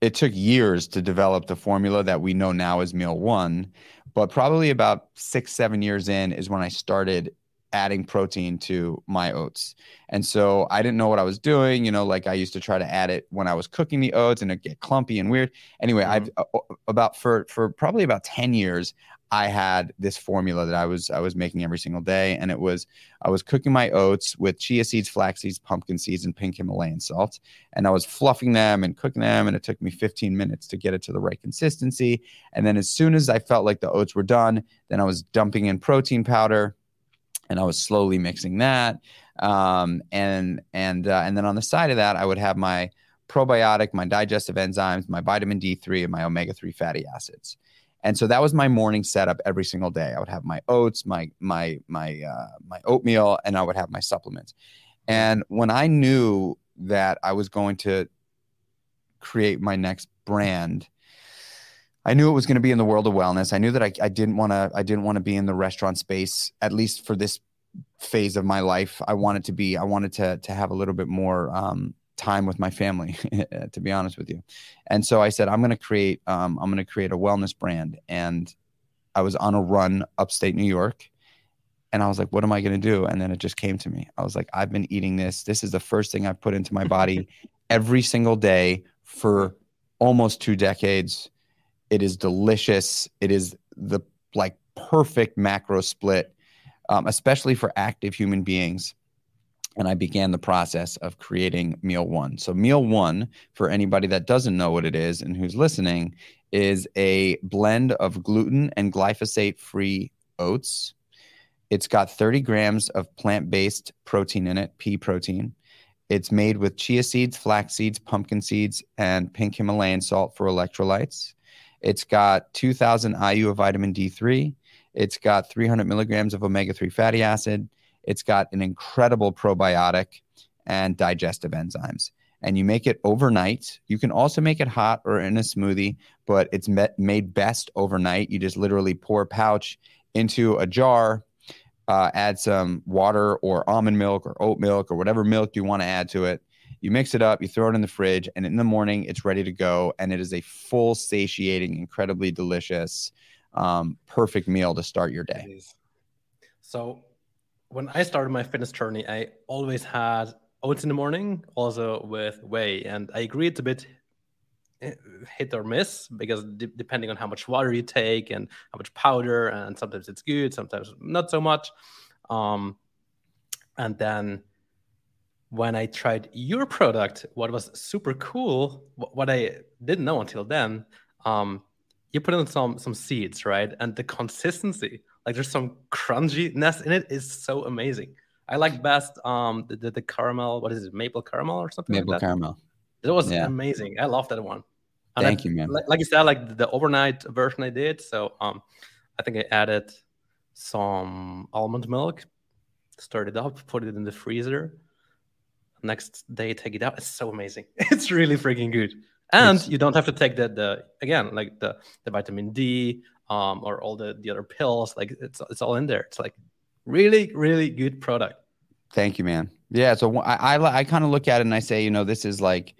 it took years to develop the formula that we know now as Meal One, but probably about six, seven years in is when I started adding protein to my oats. And so I didn't know what I was doing. You know, like I used to try to add it when I was cooking the oats and it get clumpy and weird. Anyway, mm-hmm. I've uh, about for for probably about 10 years, I had this formula that I was I was making every single day, and it was I was cooking my oats with chia seeds, flax seeds, pumpkin seeds, and pink Himalayan salt, and I was fluffing them and cooking them, and it took me 15 minutes to get it to the right consistency. And then as soon as I felt like the oats were done, then I was dumping in protein powder, and I was slowly mixing that, um, and and uh, and then on the side of that, I would have my probiotic, my digestive enzymes, my vitamin D3, and my omega 3 fatty acids. And so that was my morning setup every single day. I would have my oats, my my my uh, my oatmeal, and I would have my supplements. And when I knew that I was going to create my next brand, I knew it was going to be in the world of wellness. I knew that I, I didn't want to I didn't want to be in the restaurant space at least for this phase of my life. I wanted to be I wanted to to have a little bit more um, time with my family (laughs) to be honest with you. And so i said i'm going to create um, i'm going to create a wellness brand. And i was on a run upstate new york and i was like what am i going to do? And then it just came to me. I was like i've been eating this. This is the first thing i've put into my body (laughs) every single day for almost two decades. It is delicious. It is the like perfect macro split um, especially for active human beings and I began the process of creating Meal One. So, Meal One, for anybody that doesn't know what it is and who's listening, is a blend of gluten and glyphosate free oats. It's got 30 grams of plant based protein in it, pea protein. It's made with chia seeds, flax seeds, pumpkin seeds, and pink Himalayan salt for electrolytes. It's got 2,000 IU of vitamin D3. It's got 300 milligrams of omega 3 fatty acid. It's got an incredible probiotic and digestive enzymes. And you make it overnight. You can also make it hot or in a smoothie, but it's met, made best overnight. You just literally pour pouch into a jar, uh, add some water or almond milk or oat milk or whatever milk you want to add to it. You mix it up, you throw it in the fridge, and in the morning it's ready to go. And it is a full, satiating, incredibly delicious, um, perfect meal to start your day. So when I started my fitness journey, I always had oats in the morning, also with whey. And I agree it's a bit eh, hit or miss because de- depending on how much water you take and how much powder, and sometimes it's good, sometimes not so much. Um, and then when I tried your product, what was super cool, what I didn't know until then, um, you put in some some seeds, right? And the consistency, like there's some crunchiness in it. it, is so amazing. I like best um the, the, the caramel. What is it? Maple caramel or something? Maple like caramel. It was yeah. amazing. I love that one. And Thank I, you, man. Like, like, you said, like the overnight version I did. So um, I think I added some almond milk, stirred it up, put it in the freezer. Next day, take it out. It's so amazing. (laughs) It's really freaking good. And it's... you don't have to take the the again like the the vitamin D um or all the the other pills. Like it's it's all in there. It's like really really good product. Thank you, man. Yeah. So I I, I kind of look at it and I say, you know, this is like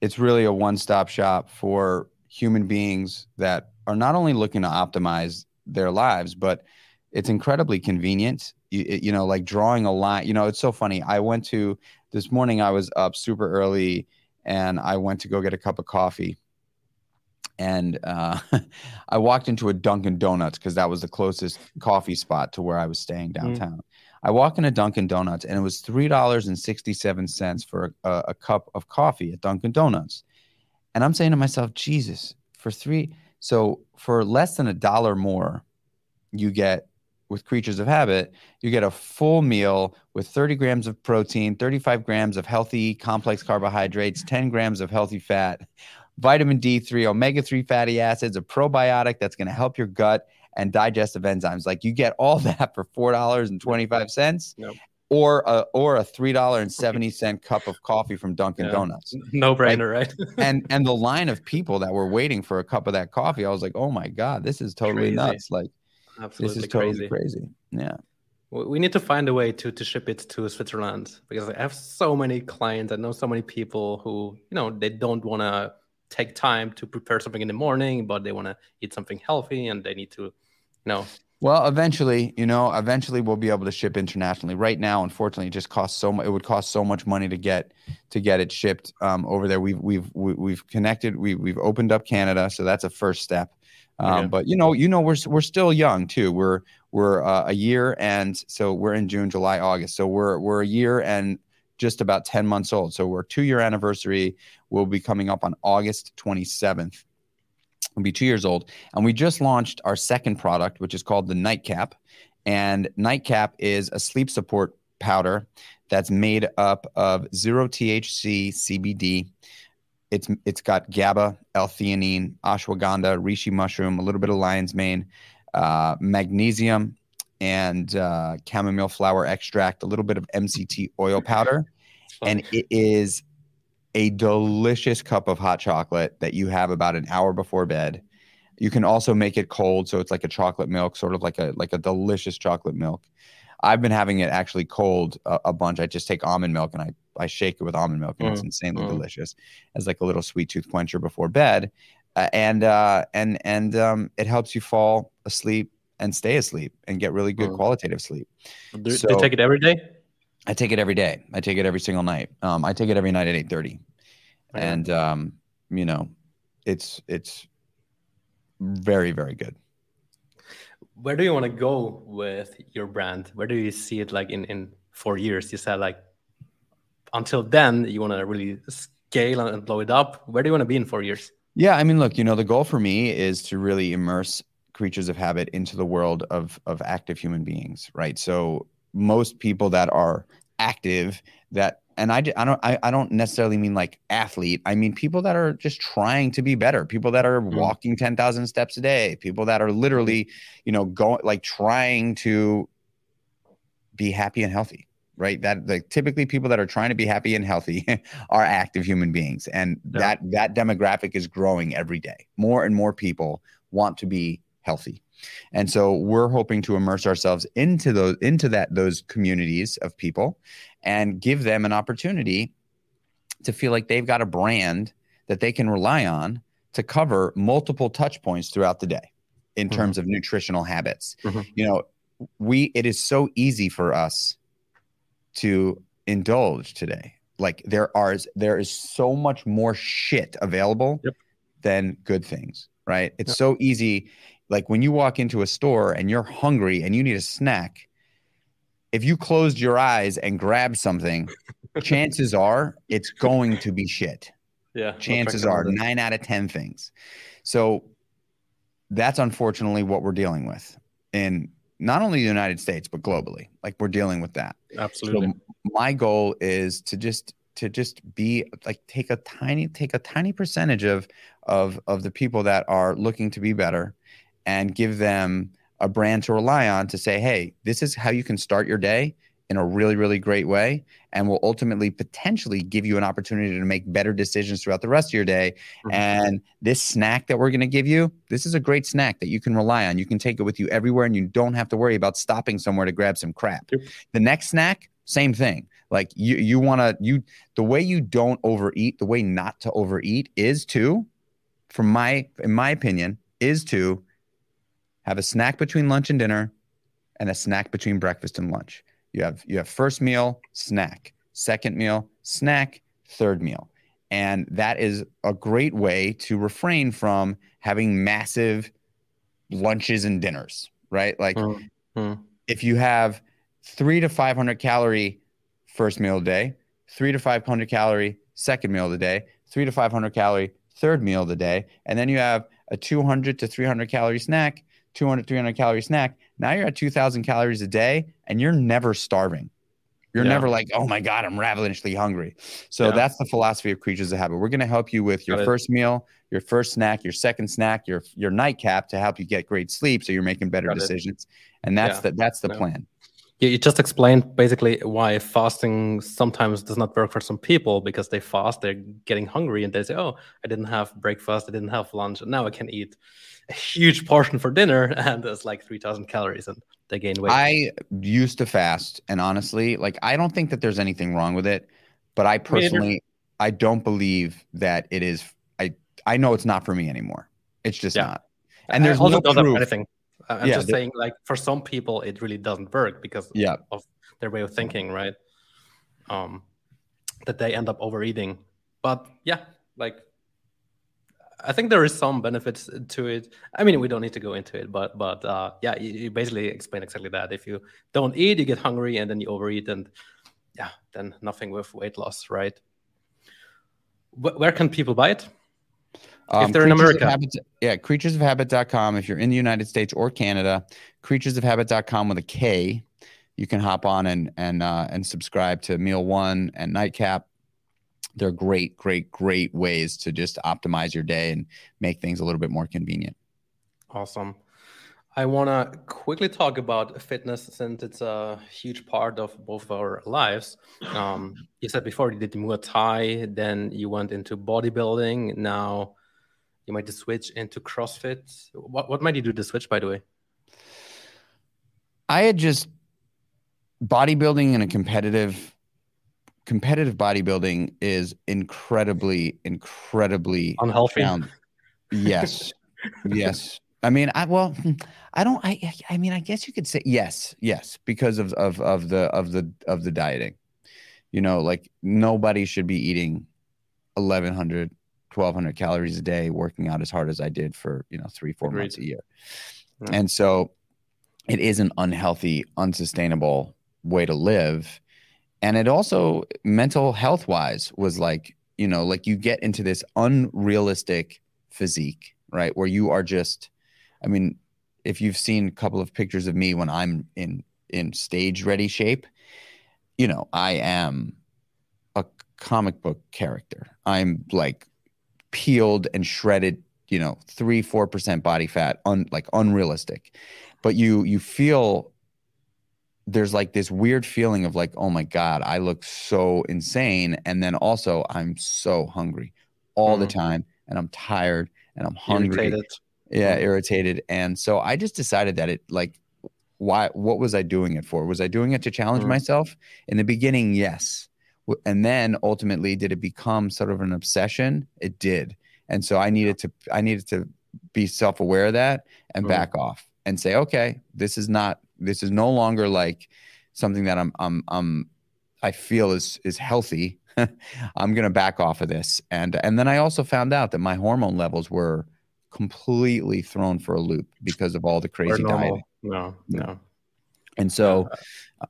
it's really a one-stop shop for human beings that are not only looking to optimize their lives, but it's incredibly convenient. You, you know, like drawing a line. You know, it's so funny. I went to this morning. I was up super early, and I went to go get a cup of coffee. And uh, (laughs) I walked into a Dunkin' Donuts because that was the closest coffee spot to where I was staying mm. downtown. Mm. I walk into Dunkin' Donuts and it was three dollars and sixty-seven cents for a, a, cup of coffee at Dunkin' Donuts, and I'm saying to myself, Jesus, for three, so for less than a dollar more, you get with Creatures of Habit, you get a full meal with 30 grams of protein, 35 grams of healthy complex carbohydrates, 10 grams of healthy fat, vitamin D3, omega 3 fatty acids, a probiotic that's going to help your gut and digestive enzymes. Like you get all (laughs) that for four dollars and twenty five cents. Nope. Or a or a three dollar and seventy (laughs) cent cup of coffee from Dunkin' yeah. Donuts. No brainer, like, right? (laughs) and and the line of people that were waiting for a cup of that coffee, I was like, oh my god, this is totally crazy. nuts! Like, Absolutely this is totally crazy. crazy. Yeah. We need to find a way to to ship it to Switzerland because I have so many clients. I know so many people who you know they don't want to take time to prepare something in the morning, but they want to eat something healthy and they need to you know. Well, eventually, you know, eventually we'll be able to ship internationally. Right now, unfortunately, it just costs so much. It would cost so much money to get to get it shipped um, over there. We've we've we've connected. We we've opened up Canada, so that's a first step. Um, But you know, you know, we're we're still young too. We're we're uh, a year, and so we're in June, July, August. So we're we're a year and just about ten months old. So we're two year anniversary will be coming up on August twenty seventh will be two years old. And we just launched our second product, which is called the Nightcap. And Nightcap is a sleep support powder that's made up of zero THC CBD. It's it's got GABA, L-theanine, ashwagandha, reishi mushroom, a little bit of lion's mane, uh, magnesium, and uh, chamomile flower extract, a little bit of MCT oil powder, and it is a delicious cup of hot chocolate that you have about an hour before bed. You can also make it cold, so it's like a chocolate milk, sort of like a like a delicious chocolate milk. I've been having it actually cold a, a bunch. I just take almond milk and I I shake it with almond milk, and mm, it's insanely mm. delicious as like a little sweet tooth quencher before bed, uh, and uh, and and um, it helps you fall asleep and stay asleep and get really good mm. qualitative sleep. Do, so, they take it every day? I take it every day. I take it every single night. Um, I take it every night at eight thirty, and um, you know, it's it's very very good. Where do you want to go with your brand? Where do you see it like in in four years? You said like until then you want to really scale and blow it up. Where do you want to be in four years? Yeah, I mean, look, you know, the goal for me is to really immerse creatures of habit into the world of of active human beings, right? So most people that are active that and I, I don't I, I don't necessarily mean like athlete i mean people that are just trying to be better people that are mm. walking 10,000 steps a day people that are literally you know going like trying to be happy and healthy right that like typically people that are trying to be happy and healthy (laughs) are active human beings and yeah. that that demographic is growing every day more and more people want to be healthy and so we're hoping to immerse ourselves into those into that those communities of people and give them an opportunity to feel like they've got a brand that they can rely on to cover multiple touch points throughout the day in mm-hmm. terms of nutritional habits. Mm-hmm. You know, we it is so easy for us to indulge today. Like there are there is so much more shit available yep. than good things, right? It's yep. so easy like when you walk into a store and you're hungry and you need a snack, if you closed your eyes and grabbed something, (laughs) chances are it's going to be shit. Yeah. Chances are nine out of 10 things. So that's unfortunately what we're dealing with in not only the United States but globally. Like we're dealing with that. Absolutely. So my goal is to just to just be like take a tiny take a tiny percentage of of of the people that are looking to be better and give them a brand to rely on to say, hey, this is how you can start your day in a really, really great way and will ultimately potentially give you an opportunity to make better decisions throughout the rest of your day. Mm-hmm. And this snack that we're going to give you, this is a great snack that you can rely on. You can take it with you everywhere and you don't have to worry about stopping somewhere to grab some crap. Yep. The next snack, same thing. Like you, you want to, you, the way you don't overeat, the way not to overeat is to, from my, in my opinion, is to have a snack between lunch and dinner and a snack between breakfast and lunch. You have you have first meal, snack, second meal, snack, third meal. And that is a great way to refrain from having massive lunches and dinners, right? Like mm-hmm. if you have 3 to 500 calorie first meal a day, 3 to 500 calorie second meal of the day, 3 to 500 calorie third meal of the day, and then you have a 200 to 300 calorie snack, 200 300 calorie snack, now you're at 2000 calories a day and you're never starving. You're yeah. never like, oh my God, I'm ravenously hungry. So yeah. that's the philosophy of creatures of habit. We're going to help you with your Got first it. meal, your first snack, your second snack, your your nightcap to help you get great sleep, so you're making better Got decisions. It. And that's yeah. the that's the no. plan. You just explained basically why fasting sometimes does not work for some people because they fast, they're getting hungry, and they say, "Oh, I didn't have breakfast, I didn't have lunch, and now I can eat." a huge portion for dinner (laughs) and it's like 3000 calories and they gain weight i used to fast and honestly like i don't think that there's anything wrong with it but i personally i don't believe that it is i i know it's not for me anymore it's just yeah. not and there's also no proof. anything i'm yeah, just saying like for some people it really doesn't work because yeah. of their way of thinking right um that they end up overeating but yeah like I think there is some benefits to it. I mean, we don't need to go into it, but but uh, yeah, you, you, basically explain exactly that. If you don't eat, you get hungry, and then you overeat, and yeah, then nothing with weight loss, right? where can people buy it? Um, if they're in America. Habit, yeah, creaturesofhabit.com. If you're in the United States or Canada, creaturesofhabit.com with a K. You can hop on and and uh, and subscribe to Meal One and Nightcap they're great, great, great ways to just optimize your day and make things a little bit more convenient. Awesome. I want to quickly talk about fitness since it's a huge part of both of our lives. Um, you said before you did Muay Thai, then you went into bodybuilding. Now you might switch into CrossFit. What, what might you do to switch, by the way? I had just bodybuilding in a competitive competitive bodybuilding is incredibly, incredibly unhealthy. Yes, yes. I mean, I well, I don't. I I mean, I guess you could say yes, yes, because of of of the of the of the dieting. You know, like nobody should be eating 1100 1200 calories a day working out as hard as i did for you know three four Agreed. months a year yeah. and so it is an unhealthy unsustainable way to live and it also mental health wise was like you know like you get into this unrealistic physique right where you are just i mean if you've seen a couple of pictures of me when i'm in in stage ready shape you know i am a comic book character i'm like peeled and shredded you know 3 4% body fat un, like unrealistic but you you feel there's like this weird feeling of like, oh my God, I look so insane. And then also I'm so hungry all mm. the time and I'm tired and I'm hungry. Irritated. Yeah, mm. irritated. And so I just decided that it like why what was I doing it for? Was I doing it to challenge mm. myself? In the beginning, yes. And then ultimately did it become sort of an obsession? It did. And so I needed to I needed to be self-aware of that and back off and say, okay, this is not this is no longer like something that I'm I'm I'm I feel is is healthy. (laughs) I'm going to back off of this. And and then I also found out that my hormone levels were completely thrown for a loop because of all the crazy diet. No, no. And so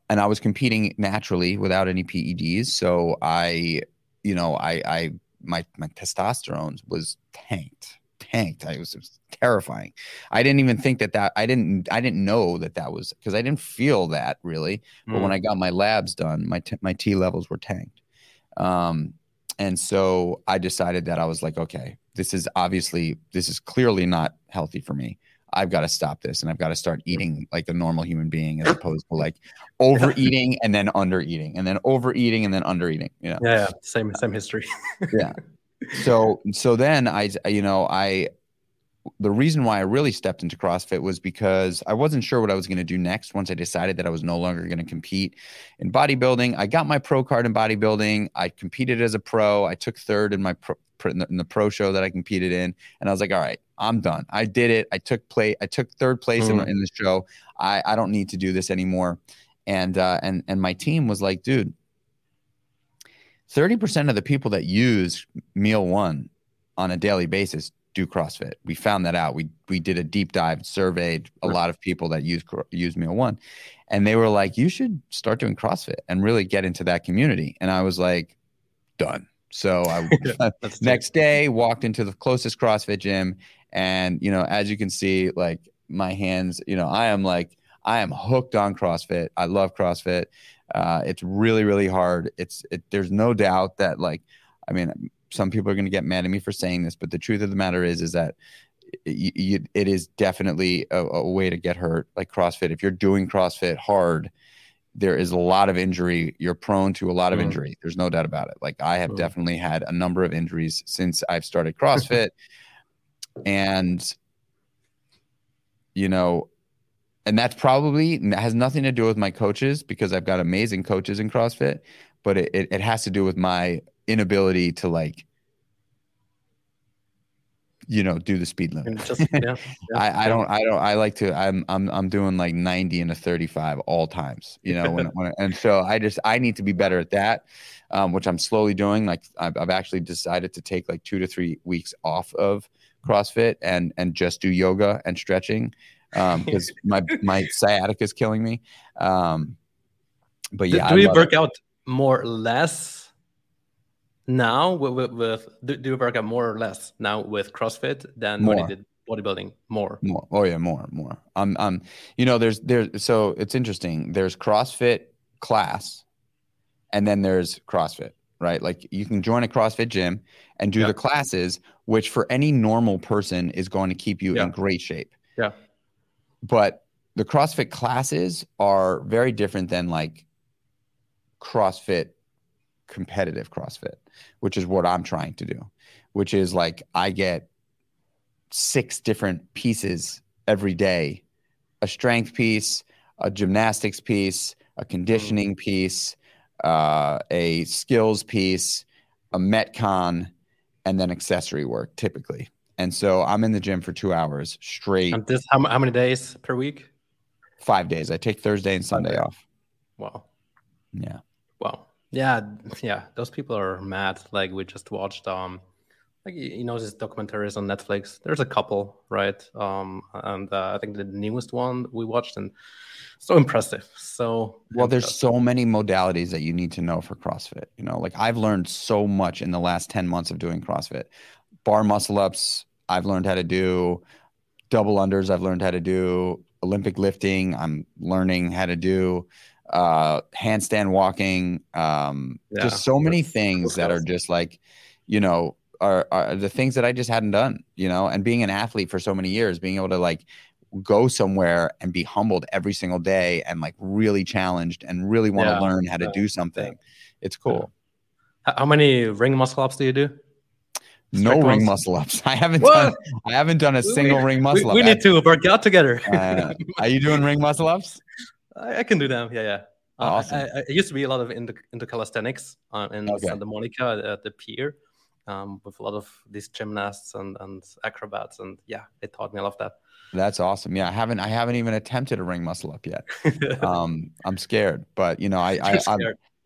and I was competing naturally without any PEDs, so I you know, I I my my testosterone was tanked tanked. I was, it was terrifying. I didn't even think that that I didn't I didn't know that that was because I didn't feel that really. But Mm. when I got my labs done, my t- my T levels were tanked. Um, and so I decided that I was like, okay, this is obviously this is clearly not healthy for me. I've got to stop this and I've got to start eating like a normal human being as opposed to (laughs) like overeating and then undereating and then overeating and then undereating. You know? yeah, yeah, same same history. yeah. So so then i you know i the reason why i really stepped into crossfit was because i wasn't sure what i was going to do next once i decided that i was no longer going to compete in bodybuilding. I got my pro card in bodybuilding. I competed as a pro. I took third in my pro, in the, in the pro show that i competed in and i was like all right i'm done i did it i took play i took third place in, Mm. in the show i i don't need to do this anymore and uh and and my team was like dude 30% of the people that use meal one on a daily basis do CrossFit. We found that out. We we did a deep dive, surveyed a lot of people that use use meal one, and they were like, "You should start doing CrossFit and really get into that community." And I was like, "Done." So I (laughs) (laughs) next day walked into the closest CrossFit gym, and you know, as you can see, like my hands, you know, I am like I am hooked on CrossFit. I love CrossFit. Uh, it's really, really hard. It's it, there's no doubt that like, I mean, some people are going to get mad at me for saying this, but the truth of the matter is, is that it is definitely a, a way to get hurt. Like CrossFit, if you're doing CrossFit hard, there is a lot of injury. You're prone to a lot of Mm. injury. There's no doubt about it. Like I have Mm. definitely had a number of injuries since I've started CrossFit, (laughs) and you know, and that's probably has nothing to do with my coaches because I've got amazing coaches in CrossFit, but it, it, it has to do with my inability to like, you know, do the speed limit. just (laughs) yeah, yeah, I, I don't I don't I like to I'm I'm I'm doing like 90 and a 35 all times you know when, when and so I just I need to be better at that um, which I'm slowly doing like I've, I've actually decided to take like two to three weeks off of CrossFit and and just do yoga and stretching um, because (laughs) my my sciatica is killing me um, but Do- yeah do, I you work it. out more or less now with, with, with do, do you work out more or less now with CrossFit than when you did bodybuilding? More. More. Oh yeah, more, more. I'm, I'm. You know, there's, there's. So it's interesting. There's CrossFit class, and then there's CrossFit. Right, like you can join a CrossFit gym and do Yeah. the classes, which for any normal person is going to keep you Yeah. in great shape. Yeah. But the CrossFit classes are very different than like CrossFit competitive CrossFit, which is what I'm trying to do, which is like I get six different pieces every day a strength piece, a gymnastics piece, a conditioning piece, uh, a skills piece, a Metcon, and then accessory work typically. And so I'm in the gym for two hours straight, this how, how many days per week? five days. I take Thursday and Sunday days. off. Wow. Yeah. Wow. Yeah, yeah. Those people are mad. Like we just watched um like you know these documentaries on Netflix. There's a couple, right? Um and uh, I think the newest one we watched and so impressive. So Well, there's so many modalities that you need to know for CrossFit. You know, like I've learned so much in the last 10 months of doing CrossFit. Bar muscle ups, I've learned how to do. Double unders, I've learned how to do. Olympic lifting, I'm learning how to do. Uh, handstand walking, um, Yeah, just so many things that are just like, you know, are, are the things that I just hadn't done, you know, and being an athlete for so many years, being able to like go somewhere and be humbled every single day and like really challenged and really want to Yeah, learn how to yeah, do something. It's cool. How many ring muscle ups do you do? No Strict ring ones? muscle ups. (laughs) I haven't What? done. I haven't done a We- single ring muscle we up. We need to work out together. Uh, (laughs) are you doing ring muscle ups? I, I can do them. Yeah, yeah. Uh, I- Awesome. I, I used to be a lot of into, into calisthenics uh, in Okay. Santa Monica at the pier um, with a lot of these gymnasts and, and acrobats. And yeah, they taught me a lot of that. That's awesome. Yeah, I haven't. I haven't even attempted a ring muscle up yet. (laughs) Um, I'm scared, but you know, I, I, I'm,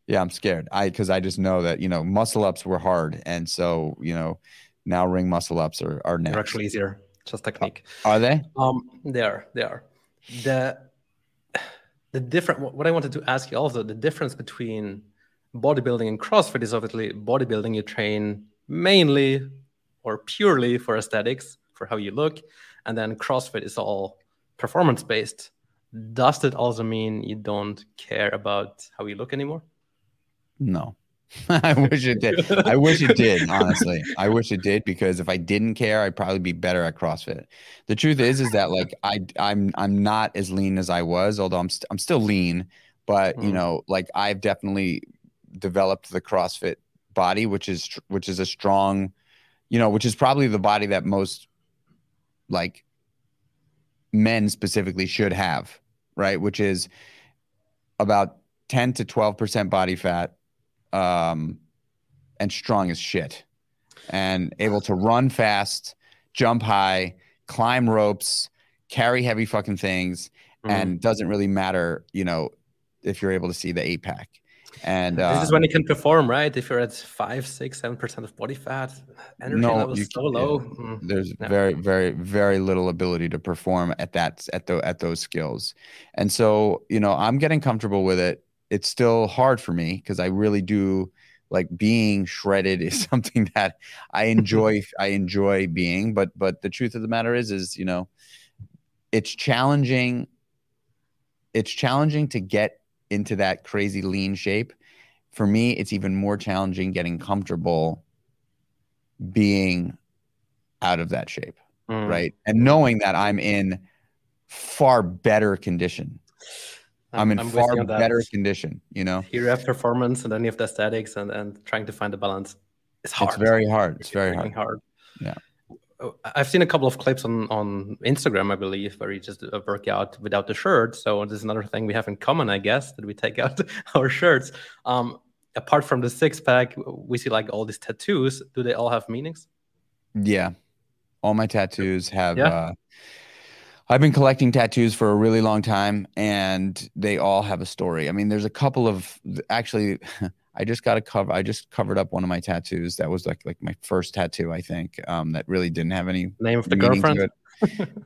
yeah, I'm scared. I because I just know that you know muscle ups were hard, and so you know now ring muscle ups are are next. They're actually easier. Just technique. Are they? Um, they are. They are. The the different. What I wanted to ask you also the difference between bodybuilding and CrossFit is obviously bodybuilding. You train mainly or purely for aesthetics, for how you look, and then CrossFit is all performance based. Does that also mean you don't care about how you look anymore? No. (laughs) I wish it did. I wish it did, honestly. I wish it did because if I didn't care, I'd probably be better at CrossFit. The truth is is that like I I'm I'm not as lean as I was, although I'm i st- I'm still lean, but mm. you know, like I've definitely developed the CrossFit body, which is which is a strong, you know, which is probably the body that most like men specifically should have, right? Which is about 10 to 12% body fat um, and strong as shit and able to run fast, jump high, climb ropes, carry heavy fucking things, mm-hmm. and doesn't really matter, you know, if you're able to see the eight pack. And uh, this is when you can perform, right? If you're at five, six, seven percent of body fat, energy no, level is so low. Yeah. Mm. There's very, very, very little ability to perform at that at the at those skills. And so, you know, I'm getting comfortable with it. It's still hard for me because I really do like being shredded is (laughs) something that I enjoy. (laughs) I enjoy being, but but the truth of the matter is, is you know, it's challenging. It's challenging to get into that crazy lean shape. For me, it's even more challenging getting comfortable being out of that shape, mm. right? And knowing that I'm in far better condition. I'm, I'm in I'm far better condition, you know. Here you have performance and then you have the aesthetics and, and trying to find the balance. It's hard. It's very hard. It's, it's very hard. hard. Yeah. I've seen a couple of clips on on Instagram, I believe, where you just uh, work out without the shirt. So this is another thing we have in common, I guess, that we take (laughs) out our shirts. Um, apart from the six pack, we see like all these tattoos. Do they all have meanings? Yeah, all my tattoos have. Yeah. Uh, I've been collecting tattoos for a really long time, and they all have a story. I mean, there's a couple of actually. (laughs) I just got a cover. I just covered up one of my tattoos. That was like like my first tattoo, I think. Um, that really didn't have any name of the girlfriend.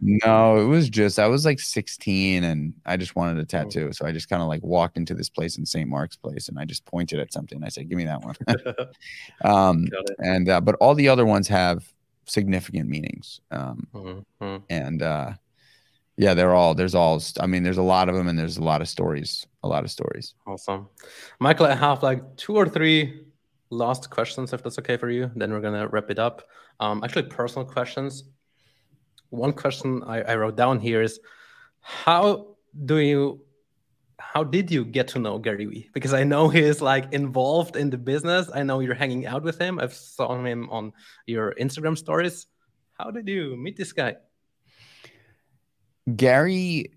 no, it was just I was like 16 and I just wanted a tattoo. So I just kind of like walked into this place in St. Mark's Place and I just pointed at something. I said, "Give me that one." (laughs) (laughs) um, and uh, but all the other ones have significant meanings. Um, mm-hmm. And uh, yeah, they're all there's all I mean, there's a lot of them and there's a lot of stories, a lot of stories. Awesome. Michael, I have like two or three last questions if that's okay for you. Then we're gonna wrap it up. Um, actually personal questions. One question I, I wrote down here is how do you how did you get to know Gary Vee? Because I know he is like involved in the business. I know you're hanging out with him. I've saw him on your Instagram stories. How did you meet this guy? Gary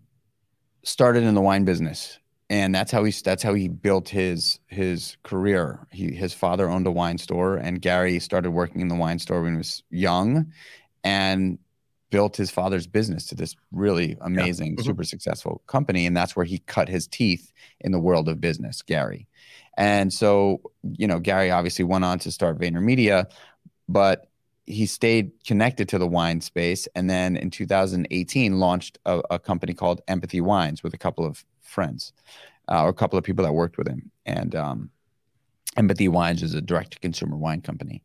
started in the wine business and that's how he that's how he built his his career. He his father owned a wine store and Gary started working in the wine store when he was young and built his father's business to this really amazing, yeah. mm-hmm. super successful company and that's where he cut his teeth in the world of business, Gary. And so, you know, Gary obviously went on to start VaynerMedia, but he stayed connected to the wine space and then in 2018 launched a, a company called empathy wines with a couple of friends uh, or a couple of people that worked with him and um, empathy wines is a direct to consumer wine company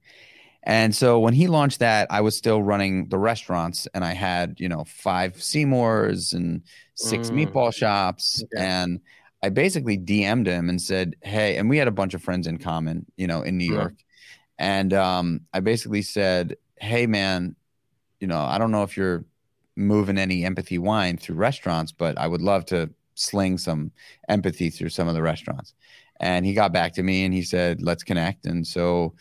and so when he launched that i was still running the restaurants and i had you know five Seamore's and six mm. meatball shops okay. and i basically dm'd him and said hey and we had a bunch of friends in common you know in new mm. york and um, I basically said, "Hey, man, you know, I don't know if you're moving any empathy wine through restaurants, but I would love to sling some empathy through some of the restaurants." And he got back to me and he said, "Let's connect." And so.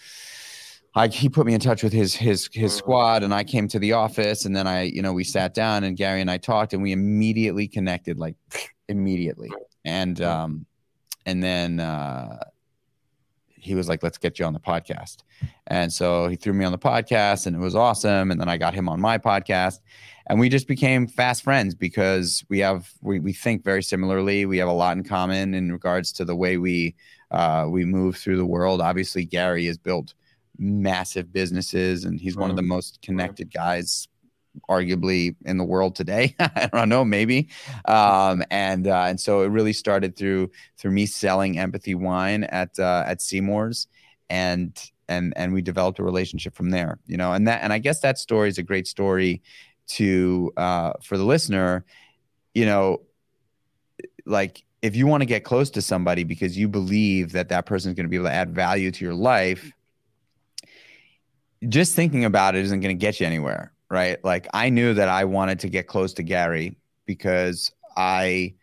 I, he put me in touch with his his his squad, and I came to the office, and then I, you know, we sat down, and Gary and I talked, and we immediately connected, like (sniffs) immediately, and um, and then uh, he was like, let's get you on the podcast. And so he threw me on the podcast and it was awesome. And then I got him on my podcast and we just became fast friends because we have, we, we think very similarly. We have a lot in common in regards to the way we, uh, we move through the world. Obviously Gary has built massive businesses and he's one of the most connected guys arguably in the world today. (laughs) I don't know, maybe. Um, and uh, and so it really started through through me selling empathy wine at uh, at Seamore's, and and and we developed a relationship from there you know and that and i guess that story is a great story to uh for the listener you know like if you want to get close to somebody because you believe that that person is going to be able to add value to your life just thinking about it isn't going to get you anywhere right? Like i knew that i wanted to get close to gary because i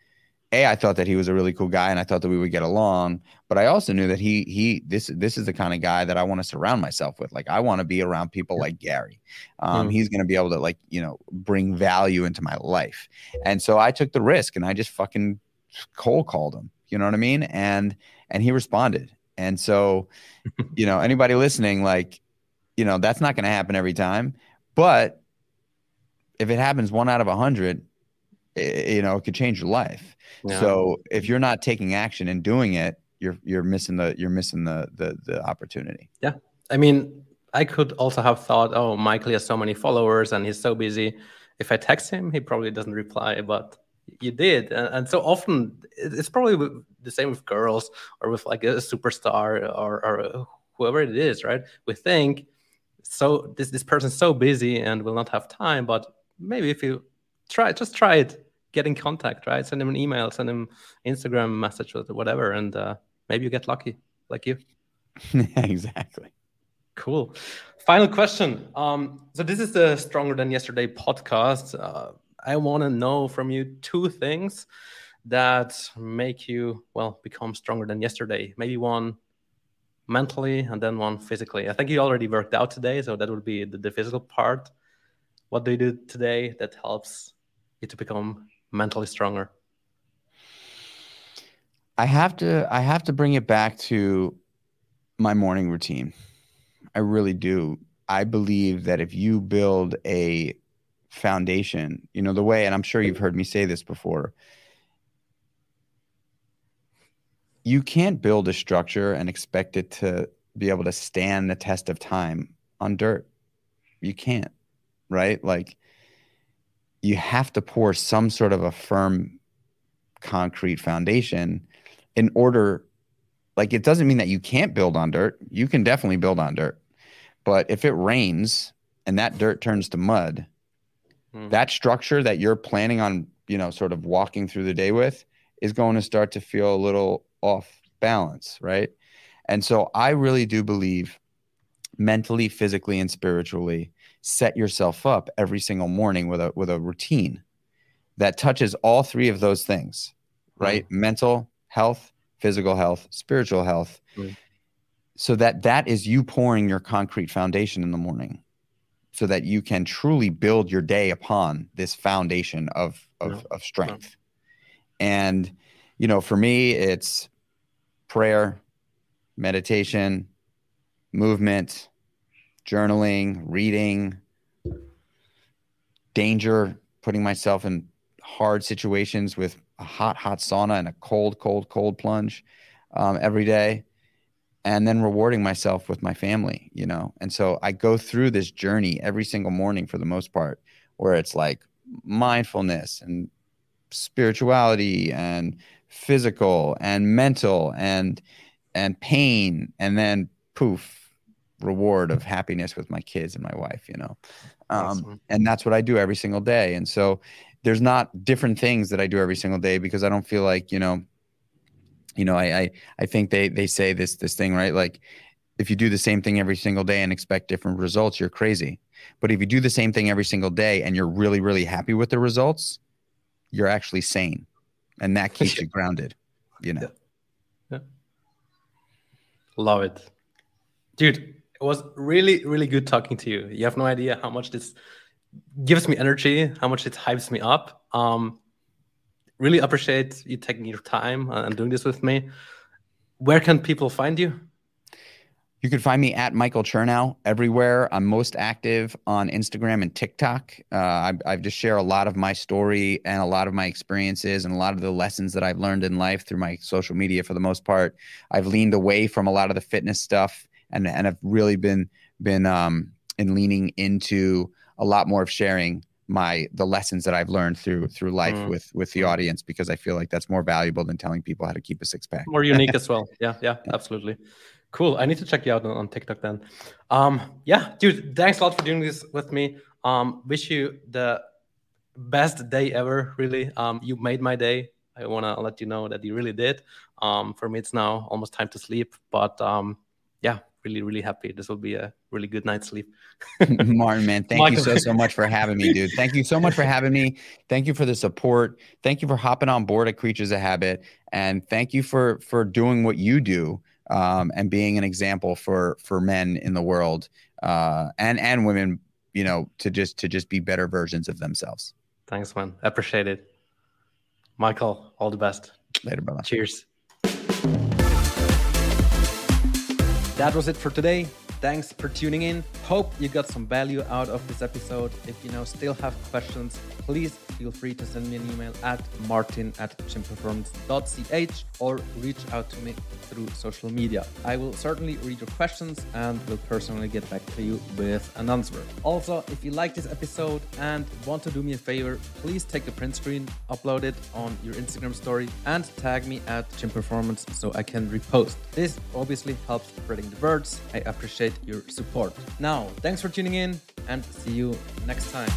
a i thought that he was a really cool guy and i thought that we would get along but i also knew that he he this this is the kind of guy that i want to surround myself with. Like i want to be around people like gary. Um, mm. he's going to be able to like you know bring value into my life. And so i took the risk and i just fucking cold called him you know what i mean? And and he responded. And so (laughs) you know anybody listening like you know that's not going to happen every time but if it happens one out of a hundred you know, it could change your life. Yeah. So if you're not taking action and doing it, you're you're missing the you're missing the the the opportunity. Yeah. I mean, I could also have thought, oh, Michael has so many followers and he's so busy. If I text him, he probably doesn't reply, but you did. And, and so often it's probably the same with girls or with like a superstar or, or whoever it is, right? We think so this this person's so busy and will not have time, but maybe if you try just try it get in contact right? Send him an email send him instagram message or whatever and uh, maybe you get lucky like you. (laughs) Exactly. Cool. Final question. Um, so this is the stronger than yesterday podcast. Uh, i want to know from you two things that make you well become stronger than yesterday. Maybe one mentally and then one physically i think you already worked out today so that would be the, the physical part what do you do today that helps you to become mentally stronger? I have to I have to bring it back to my morning routine. I really do. I believe that if you build a foundation, you know, the way, and I'm sure you've heard me say this before, you can't build a structure and expect it to be able to stand the test of time on dirt. You can't right? Like you have to pour some sort of a firm concrete foundation in order like it doesn't mean that you can't build on dirt. You can definitely build on dirt. But if it rains and that dirt turns to mud, hmm. that structure that you're planning on, you know, sort of walking through the day with is going to start to feel a little off balance, right? And so I really do believe mentally, physically, and spiritually set yourself up every single morning with a with a routine that touches all three of those things right mm. mental health physical health spiritual health mm. so that that is you pouring your concrete foundation in the morning so that you can truly build your day upon this foundation of of, yeah. of strength yeah. and you know for me it's prayer meditation movement journaling, reading, danger, putting myself in hard situations with a hot, hot sauna and a cold, cold, cold plunge um, every day. And then rewarding myself with my family, you know? And so I go through this journey every single morning for the most part, where it's like mindfulness and spirituality and physical and mental and and pain and then poof reward of happiness with my kids and my wife, you know. Um, awesome. And that's what I do every single day. And so there's not different things that I do every single day because I don't feel like, you know, you know, I, I, I think they, they say this, this thing, right? Like if you do the same thing every single day and expect different results, you're crazy. But if you do the same thing every single day and you're really, really happy with the results, you're actually sane. And that keeps you grounded, you know? Yeah. yeah. Love it. Dude, it was really, really good talking to you. You have no idea how much this gives me energy, how much it hypes me up. Um, really appreciate you taking your time and doing this with me. Where can people find you? You can find me at Michael Chernow everywhere. I'm most active on Instagram and TikTok. Uh, I, I just share a lot of my story and a lot of my experiences and a lot of the lessons that I've learned in life through my social media for the most part. I've leaned away from a lot of the fitness stuff and and have really been been um in leaning into a lot more of sharing my the lessons that I've learned through through life mm. with with the audience because I feel like that's more valuable than telling people how to keep a six pack. More unique (laughs) as well. Yeah, yeah, absolutely. Cool. I need to check you out on, on TikTok then. Um, yeah, dude, thanks a lot for doing this with me. Um, wish you the best day ever, really. Um, you made my day. I want to let you know that you really did. Um, for me, it's now almost time to sleep, but um, yeah, really, really happy. This will be a really good night's sleep. (laughs) Martin, man, thank Michael. you so, so much for having me, dude. Thank you so much for having me. Thank you for the support. Thank you for hopping on board at Creatures of Habit. And thank you for, for doing what you do um, and being an example for, for men in the world uh, and, and women, you know, to just, to just be better versions of themselves. Thanks, man. Appreciate it. Michael, all the best. Later, brother. Cheers. That was it for today. Thanks for tuning in. Hope you got some value out of this episode. If you now still have questions, please feel free to send me an email at martin at gymperformance.ch or reach out to me through social media. I will certainly read your questions and will personally get back to you with an answer. Also, if you like this episode and want to do me a favor, please take a print screen, upload it on your Instagram story, and tag me at gymperformance so I can repost. This obviously helps spreading the words. I appreciate your support. Now, thanks for tuning in and see you next time.